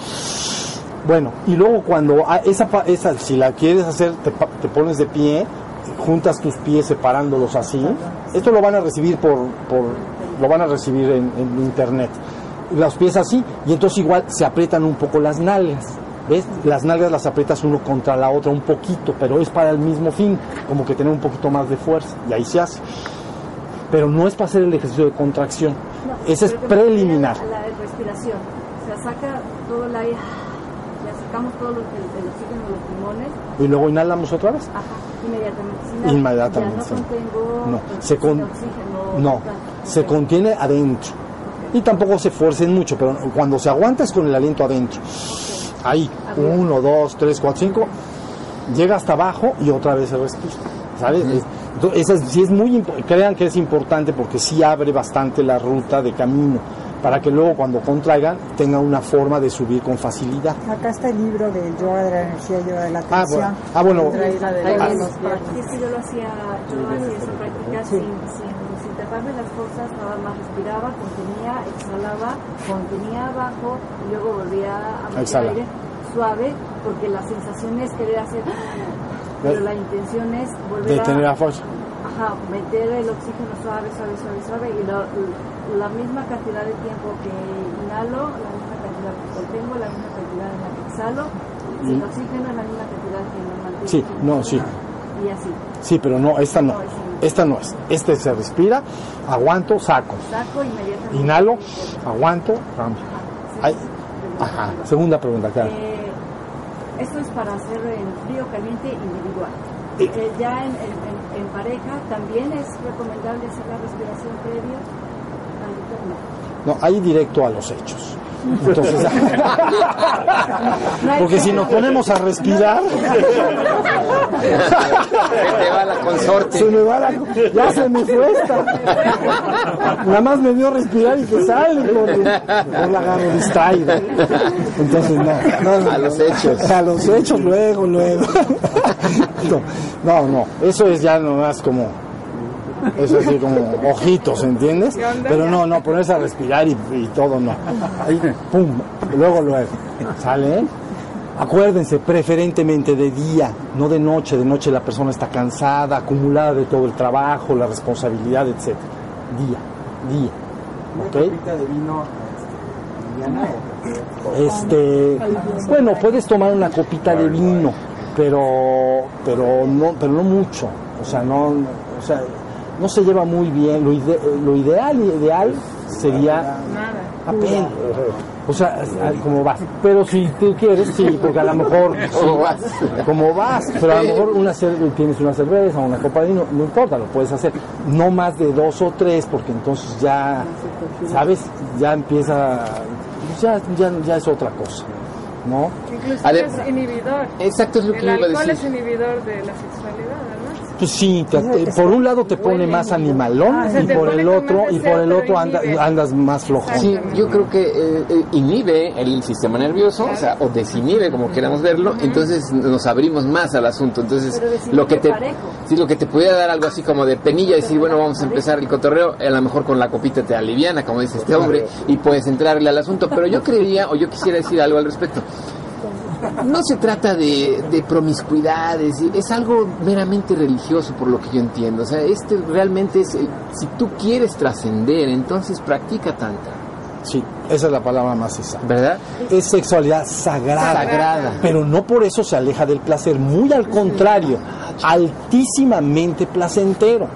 Bueno, y luego cuando esa, esa si la quieres hacer, te, te pones de pie, juntas tus pies separándolos así. Esto lo van a recibir por, por lo van a recibir en, en internet. Los pies así, y entonces igual se aprietan un poco las nalgas. ¿Ves? Las nalgas las aprietas uno contra la otra un poquito, pero es para el mismo fin, como que tener un poquito más de fuerza, y ahí se hace pero no es para hacer el ejercicio de contracción. No, Ese es que preliminar. La respiración. O sea, saca todo el aire, ya sacamos todo lo- el, el oxígeno de los pulmones, Y luego inhalamos otra vez. ajá, inmediatamente. Inmediatamente, Ya no contengo No, pues, se con- oxígeno. No, se contiene adentro. Y tampoco se fuercen mucho, pero cuando se aguanta es con el aliento adentro. Ahí, uno, dos, tres, cuatro, cinco, llega hasta abajo y otra vez se respira. ¿Sabes? Es- entonces, esa es- sí es muy crean que es importante porque sí abre bastante la ruta de camino para que luego cuando contraigan tengan una forma de subir con facilidad. Acá está el libro del yoga de la energía, yoga de la Ah, atención. bueno. Ah, bueno. Sí, es que yo lo hacía, yo hacía esa práctica sin, sin taparme las cosas, nada más respiraba, contenía, exhalaba, contenía abajo y luego volvía a meter aire suave, porque la sensación es querer hacer, pero la intención es volver a, la fuerza. ajá, meter el oxígeno suave, suave, suave, suave y lo- la misma cantidad de tiempo que inhalo, la misma cantidad que contengo, la misma cantidad en la que exhalo, sin oxígeno, la misma cantidad que no mantengo. Sí, no, sí. Y así. Sí, pero no, esta no. Esta no es. Este se respira, aguanto, saco. Saco inmediatamente. Inhalo, aguanto, cambio. Ay, Ajá. Segunda pregunta, claro. Eh, esto es para hacer en frío caliente individual. Eh. Eh, ya en, en- en- pareja también es recomendable hacer la respiración previa. No, ahí directo a los hechos. Entonces, porque si nos ponemos a respirar, Se te va la consorte. se me va la, ya se me fue esta. Nada más me vio respirar y que sale, porque no la agarro distraída. Entonces, no, no, no. A los hechos. A los hechos, luego, luego. No, no, eso es ya nomás como, eso así como ojitos, ¿entiendes? Pero no, no, ponerse a respirar y, y todo, no. Ahí, pum, luego, luego. ¿Sale? Acuérdense, preferentemente de día, no de noche. De noche la persona está cansada, acumulada de todo el trabajo, la responsabilidad, etc. Día, día. ¿Ok? de vino Este, bueno, puedes tomar una copita de vino, pero, pero no, pero no mucho. O sea, no, o sea, no se lleva muy bien. Lo, ide- lo ideal, ideal sería Nada. apenas. O sea, como vas. Pero si tú quieres, sí, porque a lo mejor. Como vas, pero a lo mejor una tienes una cerveza, una copa de vino, no importa, lo puedes hacer. No más de dos o tres, porque entonces ya, ¿sabes? Ya empieza. pues Ya, ya, ya es otra cosa, ¿no? Incluso Ade- es inhibidor. Exacto, es lo que El yo iba a alcohol decir. es inhibidor de la sexualidad. Pues sí, te- te- por un lado te pone más animalón Ah, y por el otro y por el otro anda- andas más flojón. Sí, yo creo que eh, eh, inhibe el sistema nervioso, o sea, o desinhibe, como queramos verlo, entonces nos abrimos más al asunto. Entonces, lo que te sí, lo que te pudiera dar algo así como de penilla, decir, bueno, vamos a empezar el cotorreo, a lo mejor con la copita te aliviana, como dice este hombre, y puedes entrarle al asunto. Pero yo creería, o yo quisiera decir algo al respecto. No se trata de, de promiscuidades, es algo meramente religioso por lo que yo entiendo. O sea, este realmente es, si tú quieres trascender, entonces practica tantra, Sí, esa es la palabra más exacta. ¿verdad? Es sexualidad sagrada, Sagrada. pero no por eso se aleja del placer, muy al contrario, altísimamente placentero.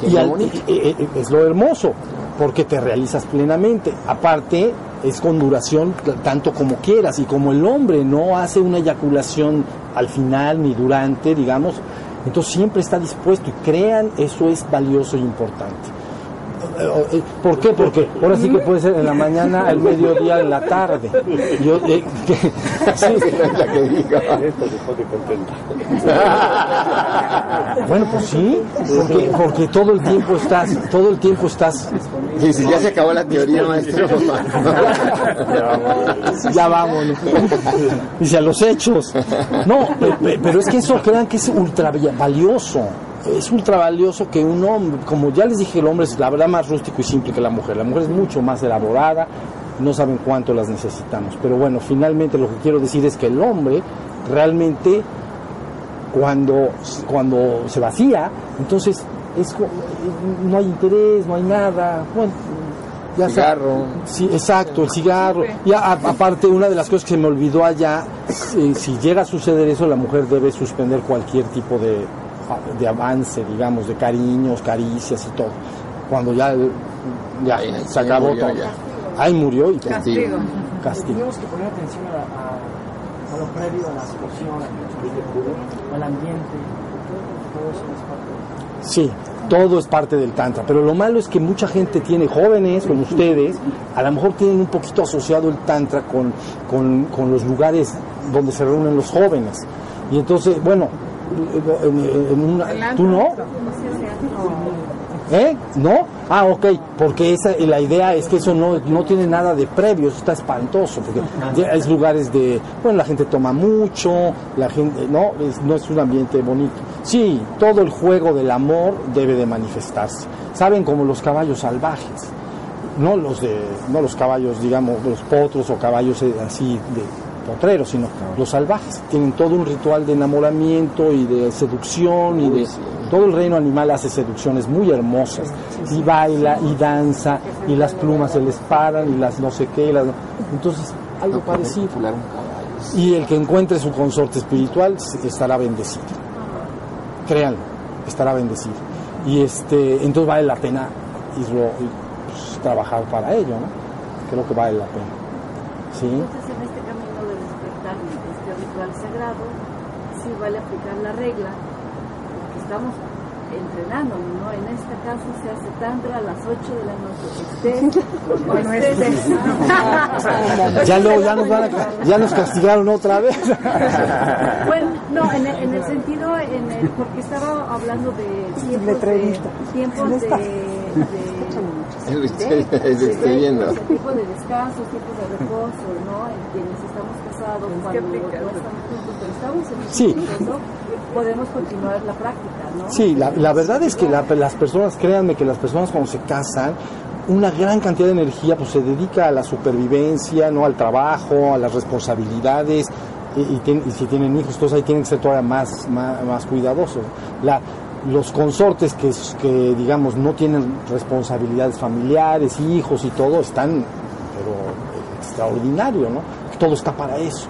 Qué Y al- eh, eh, es lo hermoso, porque te realizas plenamente. Aparte, es con duración tanto como quieras, y como el hombre no hace una eyaculación al final ni durante, digamos, entonces siempre está dispuesto, y crean, eso es valioso y importante. Eh, eh, ¿Por qué? Porque ahora sí que puede ser en la mañana, al mediodía, en la tarde. Yo, eh, que- sí, la que bueno, pues sí, porque, porque todo el tiempo estás, todo el tiempo estás, Y si ya se acabó la teoría, maestro. ya vámonos. Dice a los hechos. No, pe- pe- pero es que eso crean que es ultra valioso. Es ultra valioso que un hombre, como ya les dije, el hombre es la verdad más rústico y simple que la mujer. La mujer es mucho más elaborada, no saben cuánto las necesitamos. Pero bueno, finalmente lo que quiero decir es que el hombre realmente cuando, cuando se vacía, entonces es, no hay interés, no hay nada. Bueno, ya Cigarro. Sí, exacto, el cigarro. Y a- aparte, una de las cosas que se me olvidó allá, si, si llega a suceder eso, la mujer debe suspender cualquier tipo de, de avance, digamos, de cariños, caricias y todo. Cuando ya, ya Ahí, se ahí acabó murió todo. ya. Ahí murió y. Castigo. Castigo. Tenemos que poner atención a, a- a lo previo, a la situación, al ambiente, todo eso es parte Sí, todo es parte del tantra, pero lo malo es que mucha gente tiene jóvenes como ustedes, a lo mejor tienen un poquito asociado el tantra con, con, con los lugares donde se reúnen los jóvenes. Y entonces, bueno, en, en una, ¿tú no? ¿Eh? ¿No? Ah, ok, porque esa, la idea es que eso no, no tiene nada de previo, eso está espantoso, porque es lugares de, bueno, la gente toma mucho, la gente, no, es, no es un ambiente bonito. Sí, todo el juego del amor debe de manifestarse. Saben como los caballos salvajes, no los de, no los caballos, digamos, los potros o caballos eh, así de potreros, sino los salvajes. Tienen todo un ritual de enamoramiento y de seducción y de todo el reino animal hace seducciones muy hermosas y baila y danza y las plumas se les paran y las no sé qué, las- entonces algo parecido. Y el que encuentre su consorte espiritual estará bendecido. Créanlo, estará bendecido. Y este, entonces vale la pena irlo, y, pues, trabajar para ello, ¿no? Creo que vale la pena. ¿Sí? Entonces, en este camino de despertar este ritual sagrado, sí vale aplicar la regla, porque estamos entrenando, ¿no? En esta casa se hace tantra a las 8 de la noche. Estés o no estés. Ya luego ya nos van a, ya nos castigaron otra vez. Bueno, no, en el, en el sentido, en el, porque estaba hablando de tiempos de, Letrerito. tiempos de, de, Estoy viendo. de tiempo de descanso, tiempos de reposo, ¿no? En quienes estamos casados, cuando no estamos juntos, pero estamos en Sí. proceso, podemos continuar la práctica, ¿no? Sí, la, la verdad es que la- las personas, créanme que las personas cuando se casan, una gran cantidad de energía pues se dedica a la supervivencia, no al trabajo, a las responsabilidades y, y tien- y si tienen hijos, entonces ahí tienen que ser todavía más, más, más cuidadosos. La, los consortes que, que digamos no tienen responsabilidades familiares, hijos y todo, están pero extraordinario, ¿no? Todo está para eso.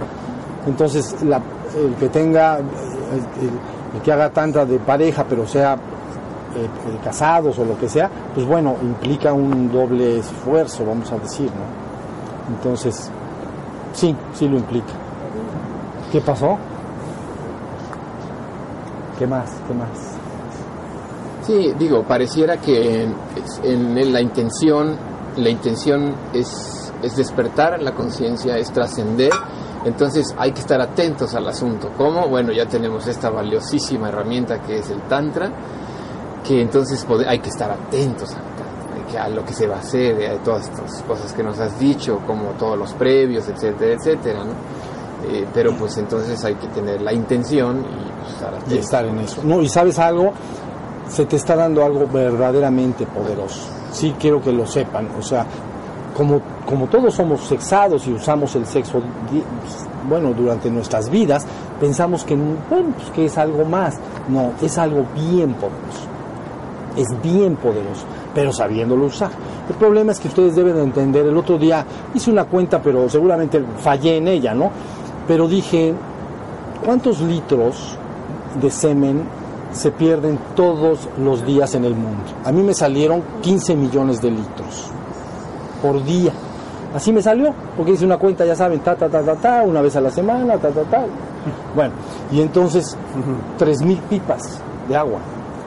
Entonces, la- el que tenga, el, el- el que haga tanta de pareja, pero sea eh, eh, casados o lo que sea, pues bueno, implica un doble esfuerzo, vamos a decir, ¿no? Entonces, sí, sí lo implica. ¿Qué pasó? ¿Qué más? ¿Qué más? Sí, digo, pareciera que en, en la intención, la intención es, es despertar la conciencia, es trascender, entonces hay que estar atentos al asunto. ¿Cómo? Bueno, ya tenemos esta valiosísima herramienta que es el Tantra, que entonces hay que estar atentos al Tantra, que a lo que se va a hacer, a todas estas cosas que nos has dicho, como todos los previos, etcétera, etcétera, ¿no? Eh, pero pues entonces hay que tener la intención y pues, estar y atentos. estar en eso. No, y sabes algo, se te está dando algo verdaderamente poderoso. Sí quiero que lo sepan, o sea, como, como todos somos sexados y usamos el sexo, bueno, durante nuestras vidas, pensamos que, bueno, pues que es algo más. No, es algo bien poderoso. Es bien poderoso, pero sabiéndolo usar. El problema es que ustedes deben de entender, el otro día hice una cuenta, pero seguramente fallé en ella, ¿no? Pero dije, ¿cuántos litros de semen se pierden todos los días en el mundo? A mí me salieron 15 millones de litros por día. Así me salió, porque hice una cuenta, ya saben, ta, ta, ta, ta, ta, una vez a la semana, ta, ta, ta. Bueno, y entonces, tres mil pipas de agua,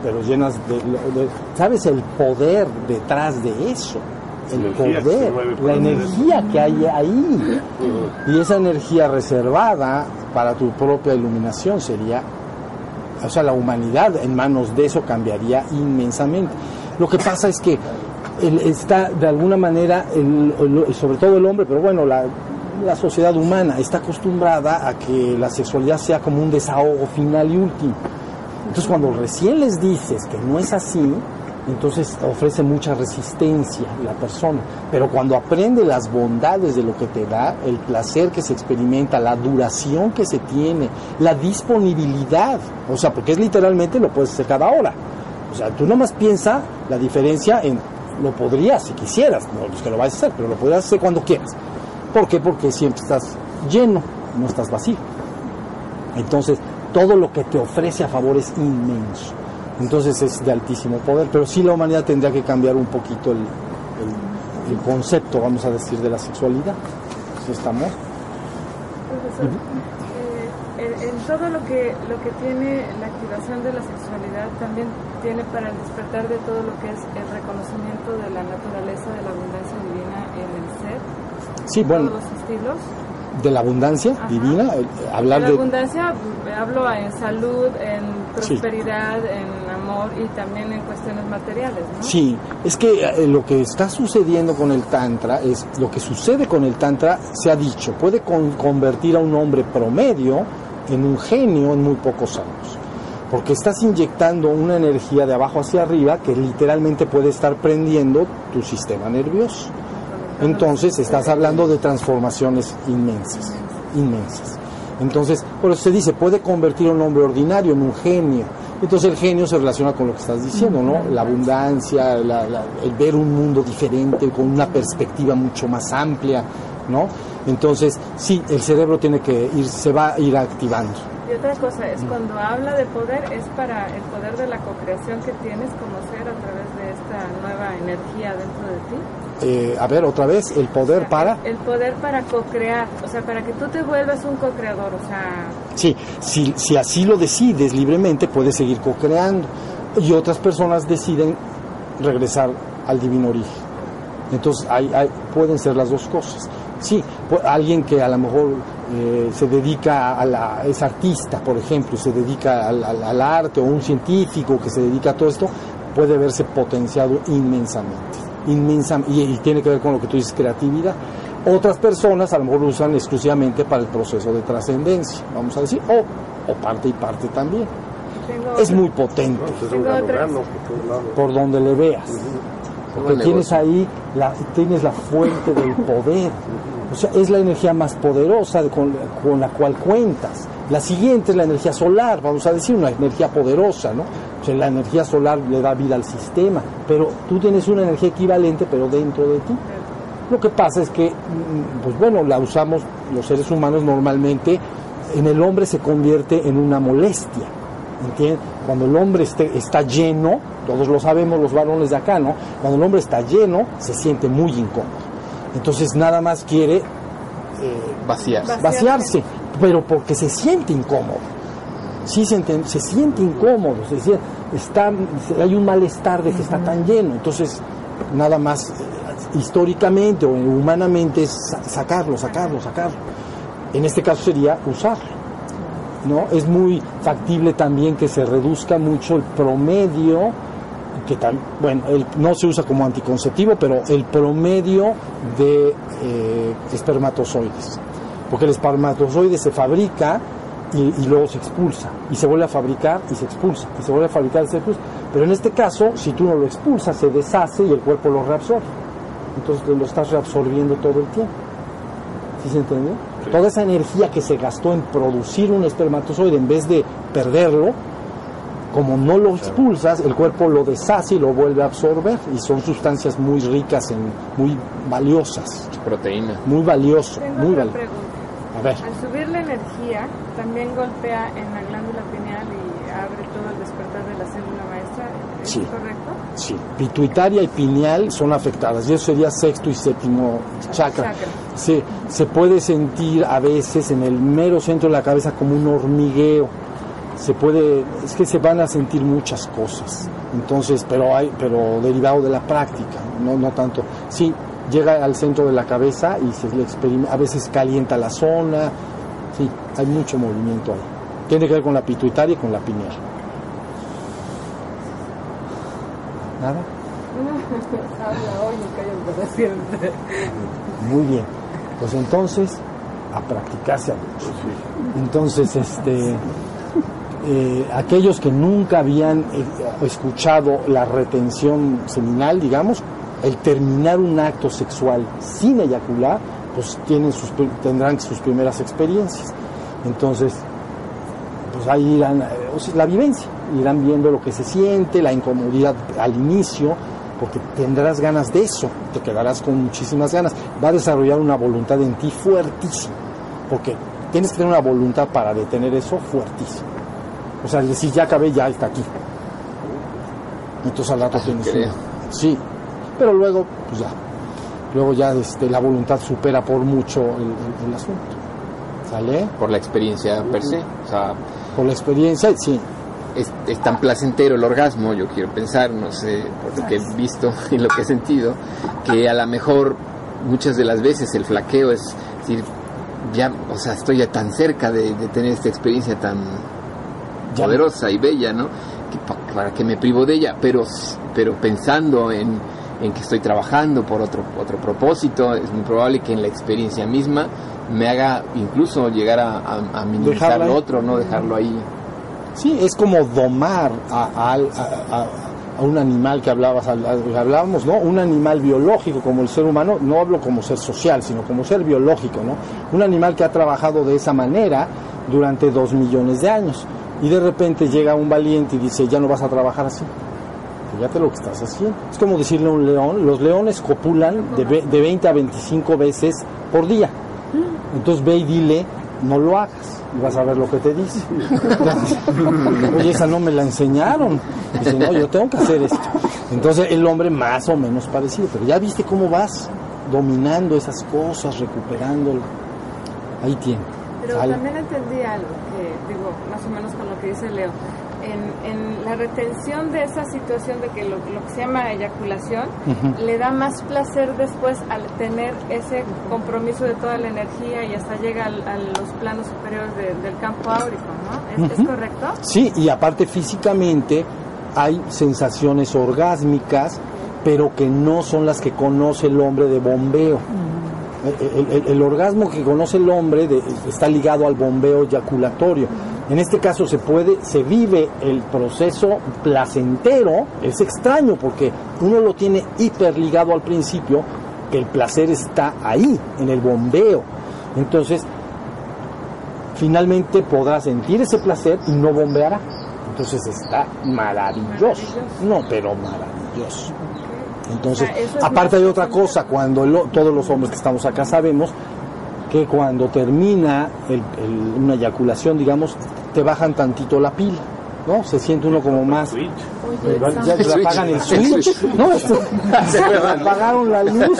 pero llenas de, de- ¿Sabes el poder detrás de eso? El Energía poder, la energía que hay ahí. Y esa energía reservada para tu propia iluminación sería o sea, la humanidad en manos de eso cambiaría inmensamente. Lo que pasa es que él está, de alguna manera, el- el- sobre todo el hombre, pero bueno, la, la sociedad humana está acostumbrada a que la sexualidad sea como un desahogo final y último. Entonces, cuando recién les dices que no es así, entonces ofrece mucha resistencia la persona. Pero cuando aprende las bondades de lo que te da, el placer que se experimenta, la duración que se tiene, la disponibilidad, o sea, porque es literalmente lo puedes hacer cada hora. O sea, tú nomás piensa la diferencia en lo podrías si quisieras, no es que lo vayas a hacer, pero lo podrías hacer cuando quieras. ¿Por qué? Porque siempre estás lleno, no estás vacío. Entonces, todo lo que te ofrece a favor es inmenso. Entonces es de altísimo poder, pero sí la humanidad tendría que cambiar un poquito el, el- el concepto, vamos a decir, de la sexualidad. ¿Sí estamos? Profesor, eh, en, todo lo que lo que tiene la activación de la sexualidad también tiene para el despertar de todo lo que es el reconocimiento de la naturaleza de la abundancia divina en el ser, Sí, bueno, todos los estilos. de la abundancia Ajá. divina, el- hablar la de... abundancia eh, hablo en salud, en prosperidad, en amor y también en cuestiones materiales, ¿no? Sí, es que eh, lo que está sucediendo con el Tantra es lo que sucede con el Tantra, se ha dicho, puede con- convertir a un hombre promedio en un genio en muy pocos años. Porque estás inyectando una energía de abajo hacia arriba que literalmente puede estar prendiendo tu sistema nervioso. Entonces estás hablando de transformaciones inmensas, inmensas. Entonces, por eso se dice, puede convertir a un hombre ordinario en un genio. Entonces el genio se relaciona con lo que estás diciendo, ¿no? La abundancia, la- la- el ver un mundo diferente, con una perspectiva mucho más amplia, ¿no? Entonces, sí, el cerebro tiene que ir, se va a ir activando. Y otra cosa es cuando habla de poder es para el poder de la co-creación que tienes como ser a través de esta nueva energía dentro de ti. Eh, a ver, otra vez, el poder para... El poder para co-crear, o sea, para que tú te vuelvas un co-creador, o sea, Sí, si, si así lo decides libremente, puedes seguir co-creando. Y otras personas deciden regresar al divino origen. Entonces, hay, hay- pueden ser las dos cosas. Sí, alguien que a lo mejor eh, se dedica a la, es artista, por ejemplo, se dedica al, al- al arte, o un científico que se dedica a todo esto, puede verse potenciado inmensamente. Inmensa, y, y tiene que ver con lo que tú dices, creatividad. Otras personas a lo mejor lo usan exclusivamente para el proceso de trascendencia, vamos a decir, o, o parte y parte también. tengo Es muy potente Es un Tengo gano, otra- gano por donde le veas. Porque tienes ahí, la, tienes la fuente del poder. O sea, es la energía más poderosa de- con, con la cual cuentas. La siguiente es la energía solar, vamos a decir, una energía poderosa, ¿no? O sea, la energía solar le da vida al sistema, pero tú tienes una energía equivalente, pero dentro de ti. Lo que pasa es que, mm, pues bueno, la usamos los seres humanos normalmente, en el hombre se convierte en una molestia, ¿entiendes? cuando el hombre esté- está lleno, todos lo sabemos los varones de acá, ¿no? Cuando el hombre está lleno, se siente muy incómodo. Entonces nada más quiere eh. Vaciarse. vaciarse, pero porque se siente incómodo. Sí, se, enten- se siente incómodo, se siente- está, hay un malestar de que está tan lleno. Entonces, nada más históricamente o humanamente es sa- sacarlo, sacarlo, sacarlo. En este caso sería usarlo. ¿no? Es muy factible también que se reduzca mucho el promedio, que tam- bueno, el- no se usa como anticonceptivo, pero el promedio de eh, espermatozoides. Porque el espermatozoide se fabrica y, y luego se expulsa, y se vuelve a fabricar y se expulsa, y se vuelve a fabricar y se expulsa. Pero en este caso, si tú no lo expulsas, se deshace y el cuerpo lo reabsorbe. Entonces lo estás reabsorbiendo todo el tiempo. ¿Sí se entendió? Toda esa energía que se gastó en producir un espermatozoide, en vez de perderlo, como no lo expulsas, el cuerpo lo deshace y lo vuelve a absorber. Y son sustancias muy ricas, en, muy valiosas. Proteína. Muy valioso, Tengo muy valioso. Al subir la energía, también golpea en la glándula pineal y abre todo el despertar de la célula maestra. ¿Es Sí. correcto? sí, pituitaria y pineal son afectadas. Y eso sería sexto y séptimo chakra. Chakra. Sí, se puede sentir a veces en el mero centro de la cabeza como un hormigueo. Se puede, es que se van a sentir muchas cosas. Entonces, pero hay, pero derivado de la práctica, no, no tanto. Sí, llega al centro de la cabeza y se le a veces calienta la zona. Sí, hay mucho movimiento ahí. Tiene que ver con la pituitaria y con la pineal. ¿Nada? Habla hoy siempre. Muy bien. Pues entonces, a practicarse a mucho. Entonces, este, eh, aquellos que nunca habían eh, escuchado la retención seminal, digamos, el terminar un acto sexual sin eyacular, pues tienen sus, tendrán sus primeras experiencias. Entonces, pues ahí irán, eh, o sea, la vivencia, irán viendo lo que se siente, la incomodidad al inicio, porque tendrás ganas de eso, te quedarás con muchísimas ganas, va a desarrollar una voluntad en ti fuertísima, porque tienes que tener una voluntad para detener eso fuertísima. O sea, decir, ya acabé, ya está aquí. Entonces al rato tienes una- Sí, pero luego, pues ya, luego ya este, la voluntad supera por mucho el, el- el asunto. ¿Sale? Por la experiencia per se. O sea, Por la experiencia, sí. es, es tan placentero el orgasmo, yo quiero pensar, no sé, por lo que he visto y lo que he sentido, que a lo mejor muchas de las veces el flaqueo es decir, ya, o sea, estoy ya tan cerca de, de tener esta experiencia tan Ya. poderosa y bella, ¿no? Que pa- para que me privo de ella, pero, pero pensando en, en que estoy trabajando por otro, otro propósito, es muy probable que en la experiencia misma me haga incluso llegar a, a, a minimizar lo otro, ¿no? Dejarlo ahí. Sí, es como domar a, a- un animal que hablabas, hablábamos, ¿no? Un animal biológico como el ser humano, no hablo como ser social, sino como ser biológico, ¿no? Un animal que ha trabajado de esa manera durante dos millones de años. Y de repente llega un valiente y dice, ya no vas a trabajar así. Fíjate lo que estás haciendo. Es como decirle a un león, los leones copulan de, de 20 a 25 veces por día. Entonces ve y dile, no lo hagas. Y vas a ver lo que te dice. Oye, esa no me la enseñaron. Dice, no, yo tengo que hacer esto. Entonces el hombre más o menos parecido. Pero ya viste cómo vas dominando esas cosas, recuperándolo. Ahí tiene. Pero ¿Sale? también entendí algo, que digo, más o menos con lo que dice Leo. En, en la retención de esa situación de que lo, lo que se llama eyaculación le da más placer después al tener ese compromiso de toda la energía y hasta llega al- a los planos superiores de- del campo áurico, ¿no? ¿Es, ¿Es correcto? Sí, y aparte físicamente hay sensaciones orgásmicas, pero que no son las que conoce el hombre de bombeo. El, orgasmo que conoce el hombre de- está ligado al bombeo eyaculatorio. En este caso se puede, se vive el proceso placentero, es extraño porque uno lo tiene hiperligado al principio, que el placer está ahí, en el bombeo. Entonces, finalmente podrá sentir ese placer y no bombeará. Entonces está maravilloso. No, pero maravilloso. Entonces, es aparte de otra cosa, cuando el- todos los hombres que estamos acá sabemos que cuando termina el- el- una eyaculación, digamos, te bajan tantito la pila. ¿no? Se siente uno como más... Oye, Ya, le apagan el switch. No, esto- apagaron la luz.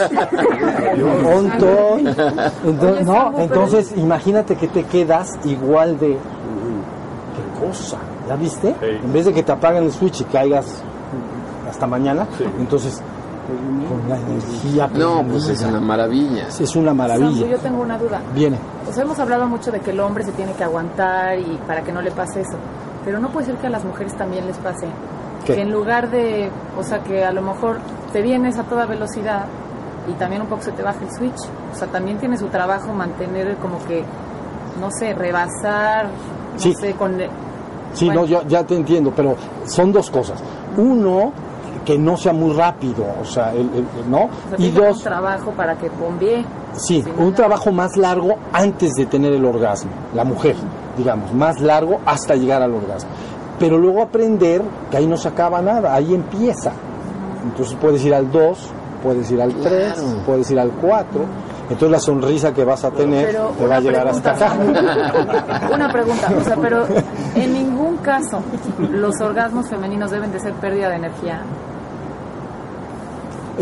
Entonces, no, entonces imagínate que te quedas igual de qué cosa, ¿ya viste? En vez de que te apaguen el switch y caigas hasta mañana, entonces con la energía No, pues es una maravilla. es una maravilla. yo tengo una duda. Viene. O sea, hemos hablado mucho de que el hombre se tiene que aguantar y para que no le pase eso. Pero no puede ser que a las mujeres también les pase. ¿Qué? Que en lugar de, o sea, que a lo mejor te vienes a toda velocidad y también un poco se te baja el switch. O sea, también tiene su trabajo mantener como que, no sé, rebasar, no Sí. sé, con... Sí, Bueno. no, yo ya te entiendo, pero son dos cosas. Uno, que no sea muy rápido, o sea, el- el- ¿no? O sea, Y tiene un dos, trabajo para que bombee. Sí, un trabajo más largo antes de tener el orgasmo, la mujer, digamos, más largo hasta llegar al orgasmo. Pero luego aprender que ahí no se acaba nada, ahí empieza. Entonces puedes ir al 2, puedes ir al 3, Claro. puedes ir al 4. Entonces la sonrisa que vas a tener Pero te va a llegar pregunta, hasta acá. Una pregunta, o sea, pero en ningún caso los orgasmos femeninos deben de ser pérdida de energía.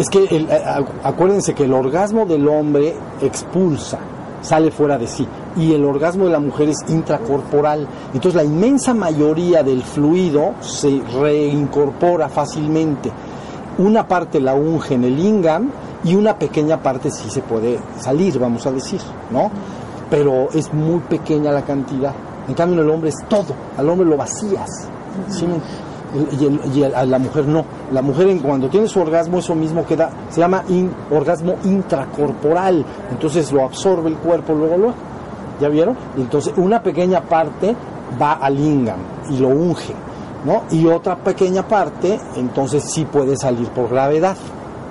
Es que el- acu- acuérdense que el orgasmo del hombre expulsa, sale fuera de sí, y el orgasmo de la mujer es intracorporal. Entonces la inmensa mayoría del fluido se reincorpora fácilmente. Una parte la unge en el lingam y una pequeña parte sí se puede salir, vamos a decir, ¿no? Pero es muy pequeña la cantidad. En cambio en el hombre es todo, al hombre lo vacías. ¿sí? Y, el- a la mujer no. La mujer en cuando tiene su orgasmo eso mismo queda, se llama orgasmo intracorporal. Entonces lo absorbe el cuerpo luego luego. ¿Ya vieron? Entonces una pequeña parte va al lingam y lo unge, ¿no? Y otra pequeña parte entonces sí puede salir por gravedad.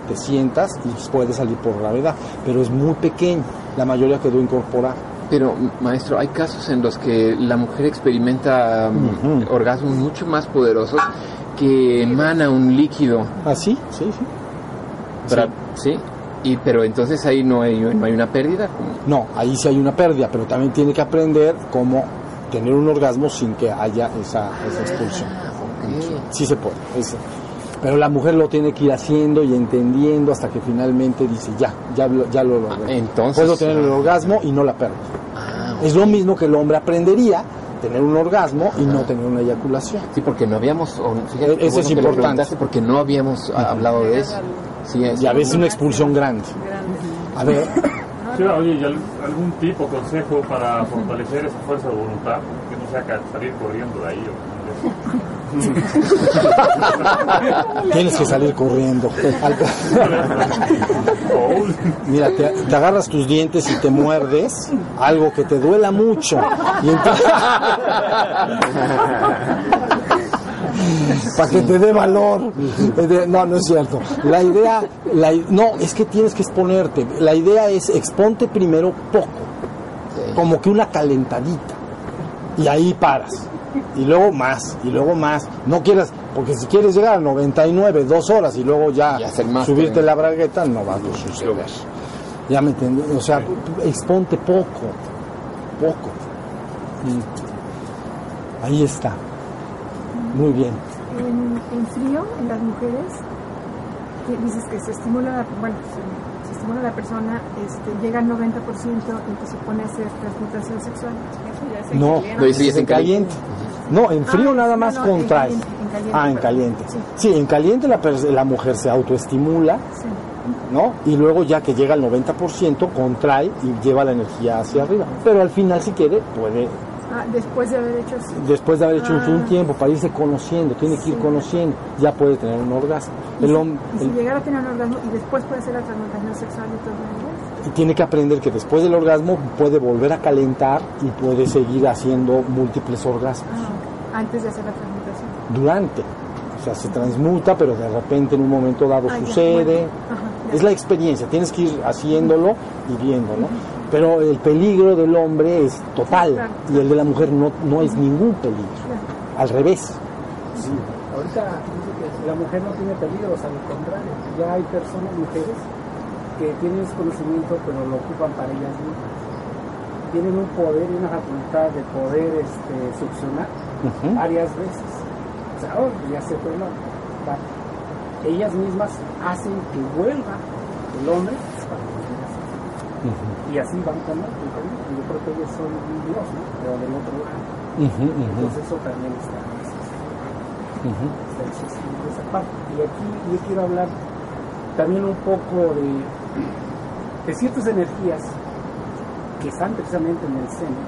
Te sientas y puede salir por gravedad, pero es muy pequeño. La mayoría quedó incorporada. Pero, maestro, hay casos en los que la mujer experimenta orgasmos mucho más poderosos que emana un líquido. ¿Ah, sí? Sí, sí. para- ¿Sí? Y, pero entonces ahí no hay, no hay una pérdida. No, ahí sí hay una pérdida, pero también tiene que aprender cómo tener un orgasmo sin que haya esa, esa expulsión. Sí se puede. es- pero la mujer lo tiene que ir haciendo y entendiendo hasta que finalmente dice, ya, ya, lo- ya lo logré. Ah, entonces- Puedo tener el orgasmo y no la perdo. Es lo mismo que el hombre aprendería tener un orgasmo y no tener una eyaculación. Sí, porque no habíamos. fíjate qué Eso es bueno importante. Porque no habíamos hablado de eso. Sí, es. Y a veces una expulsión grande. A ver, Sí, oye, ¿y al- algún tipo consejo para fortalecer esa fuerza de voluntad? Que no sea salir corriendo de ahí o tienes que salir corriendo. Mira, te, agarras tus dientes y te muerdes, algo que te duela mucho. Para que te dé valor. No, no es cierto. La idea, la no, es que tienes que exponerte. La idea es exponte primero poco, como que una calentadita. Y ahí paras. Y luego más, y luego más. No quieras, porque si quieres llegar a 99, dos horas y luego ya Y subirte la bragueta, no va a suceder. Ya me entendí. O sea, exponte poco, poco. Mm. Ahí está. Muy bien. En, en frío, en las mujeres, que dices que se estimula, bueno, se, se estimula a la persona, este, llega al 90% y que se pone a hacer transmutación sexual. No, No, y sí, es en caliente. No, en frío Ah, nada no, más no, en contrae. caliente, en caliente, ah, en caliente. Sí. Sí, en caliente la, mujer se autoestimula, Sí. ¿no? Y luego ya que llega al 90% contrae y lleva la energía hacia arriba. Pero al final si quiere puede Ah, después de haber hecho después de haber hecho un- Ah. tiempo para irse conociendo, tiene que ir conociendo, ya puede tener un orgasmo. y, El si- y si llegara a tener un orgasmo y después puede hacer la transmutación sexual todas maneras. Y tiene que aprender que después del orgasmo puede volver a calentar y puede seguir haciendo múltiples orgasmos Ah, antes de hacer la transmutación. durante. O sea, se transmuta, pero de repente en un momento dado Ah, ya, sucede. bueno. Ajá, ya. Es la experiencia, tienes que ir haciéndolo y viendo, ¿no? Pero el peligro del hombre es total Claro. y el de la mujer no, no es ningún peligro. Claro. Al revés. Sí, ahorita dice que la mujer no tiene peligros, al contrario, ya hay personas, mujeres, que tienen ese conocimiento pero lo ocupan para ellas mismas. Tienen un poder y una facultad de poder este, succionar Ujú. varias veces. o sea, oh, ya se fue el hombre. Ellas mismas hacen que vuelva el hombre para a ser. Y así van con y Yo creo que ellos son un Dios, ¿no? Pero del otro lado. Entonces eso también está, existiendo esa parte. Y aquí yo quiero hablar también un poco de, de ciertas energías que están precisamente en el seno,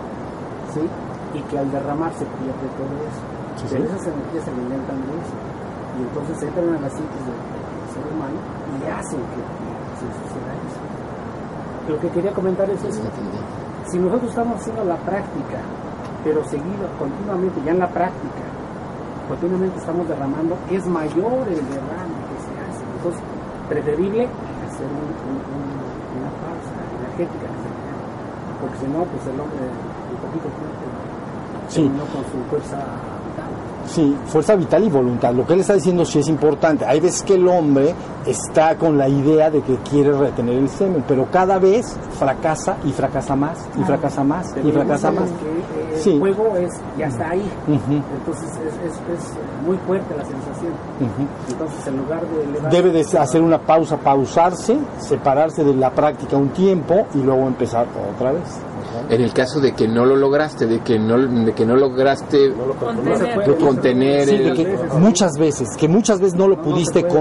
¿sí? Y que al derramarse pierde todo eso. Sí, Pero sí. esas energías se alimentan de eso. Y entonces entran en la psiquis del, del ser humano y hacen que, que se suceda eso. Lo que quería comentar es eso. Si nosotros estamos haciendo la práctica, pero seguido continuamente, ya en la práctica, continuamente estamos derramando, es mayor el derrame que se hace. Entonces, preferible hacer un- un- un- una pausa energética, porque si no, pues el hombre en poquito Sí. terminó con su fuerza vital. Sí, fuerza vital y voluntad. Lo que él está diciendo sí es importante. Hay veces que el hombre está con la idea de que quiere retener el semen, pero cada vez fracasa y fracasa más y fracasa más y fracasa más. que, eh, el Sí. juego es, ya está ahí. Entonces es, es, es muy fuerte la sensación. Entonces en lugar de elevar... Debe de hacer una pausa, pausarse, separarse de la práctica un tiempo y luego empezar otra vez. En el caso de que no lo lograste, de que no, de que no lograste Contener. de contener Sí, de el- que muchas veces, que muchas veces no lo No, pudiste puede.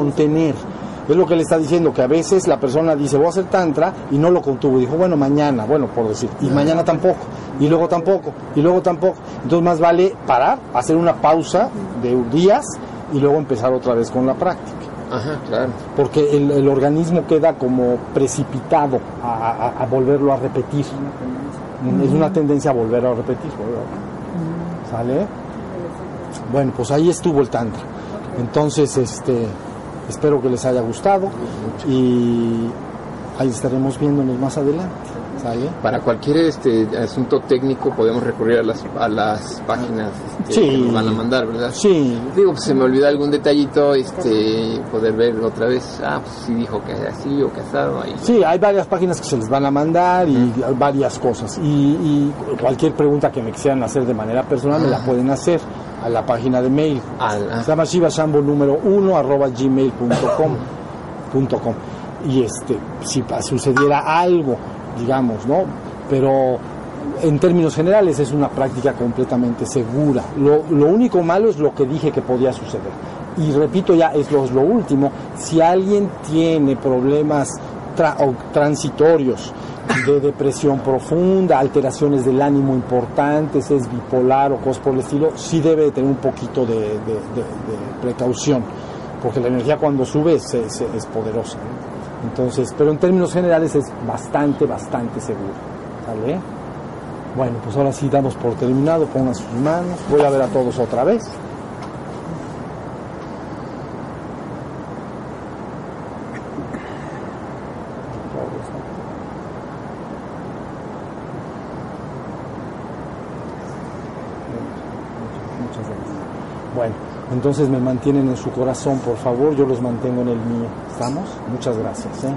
Es lo que le está diciendo, que a veces la persona dice, voy a hacer tantra, y no lo contuvo. Dijo, bueno, mañana, bueno, por decir, y mañana tampoco, y luego tampoco, y luego tampoco. Entonces más vale parar, hacer una pausa de días, y luego empezar otra vez con la práctica. Ajá, claro. Porque el, el organismo queda como precipitado a, a- a volverlo a repetir. Es una tendencia a volver a repetir. ¿verdad? ¿Sale? Bueno, pues ahí estuvo el tantra. Entonces, este, espero que les haya gustado y ahí estaremos viéndonos más adelante. ¿Sale? Para cualquier este asunto técnico podemos recurrir a las, a las páginas este, Sí. que nos van a mandar, ¿verdad? Sí, Digo, pues se me olvidó algún detallito, este, poder ver otra vez, ah, pues sí dijo que así o que asado, ahí. Sí, hay varias páginas que se les van a mandar y varias cosas. Y, y cualquier pregunta que me quisieran hacer de manera personal me la pueden hacer a la página de mail. Ah, Se llama shivashambo número 1 arroba gmail.com punto com. Y este, si sucediera algo, digamos, ¿no? Pero en términos generales es una práctica completamente segura. Lo, lo único malo es lo que dije que podía suceder. Y repito ya, es lo, es lo último, si alguien tiene problemas tra- o transitorios de depresión profunda, alteraciones del ánimo importantes, es bipolar o cosas por el estilo, sí debe de tener un poquito de, precaución, porque la energía cuando sube es, es- poderosa. Entonces, pero en términos generales es bastante, bastante seguro. ¿Sale? Bueno, pues ahora sí damos por terminado, pongan sus manos, voy a ver a todos otra vez. Todos, ¿no? Muchas gracias. Bueno, entonces me mantienen en su corazón, por favor, yo los mantengo en el mío. ¿Estamos? Muchas gracias. ¿eh?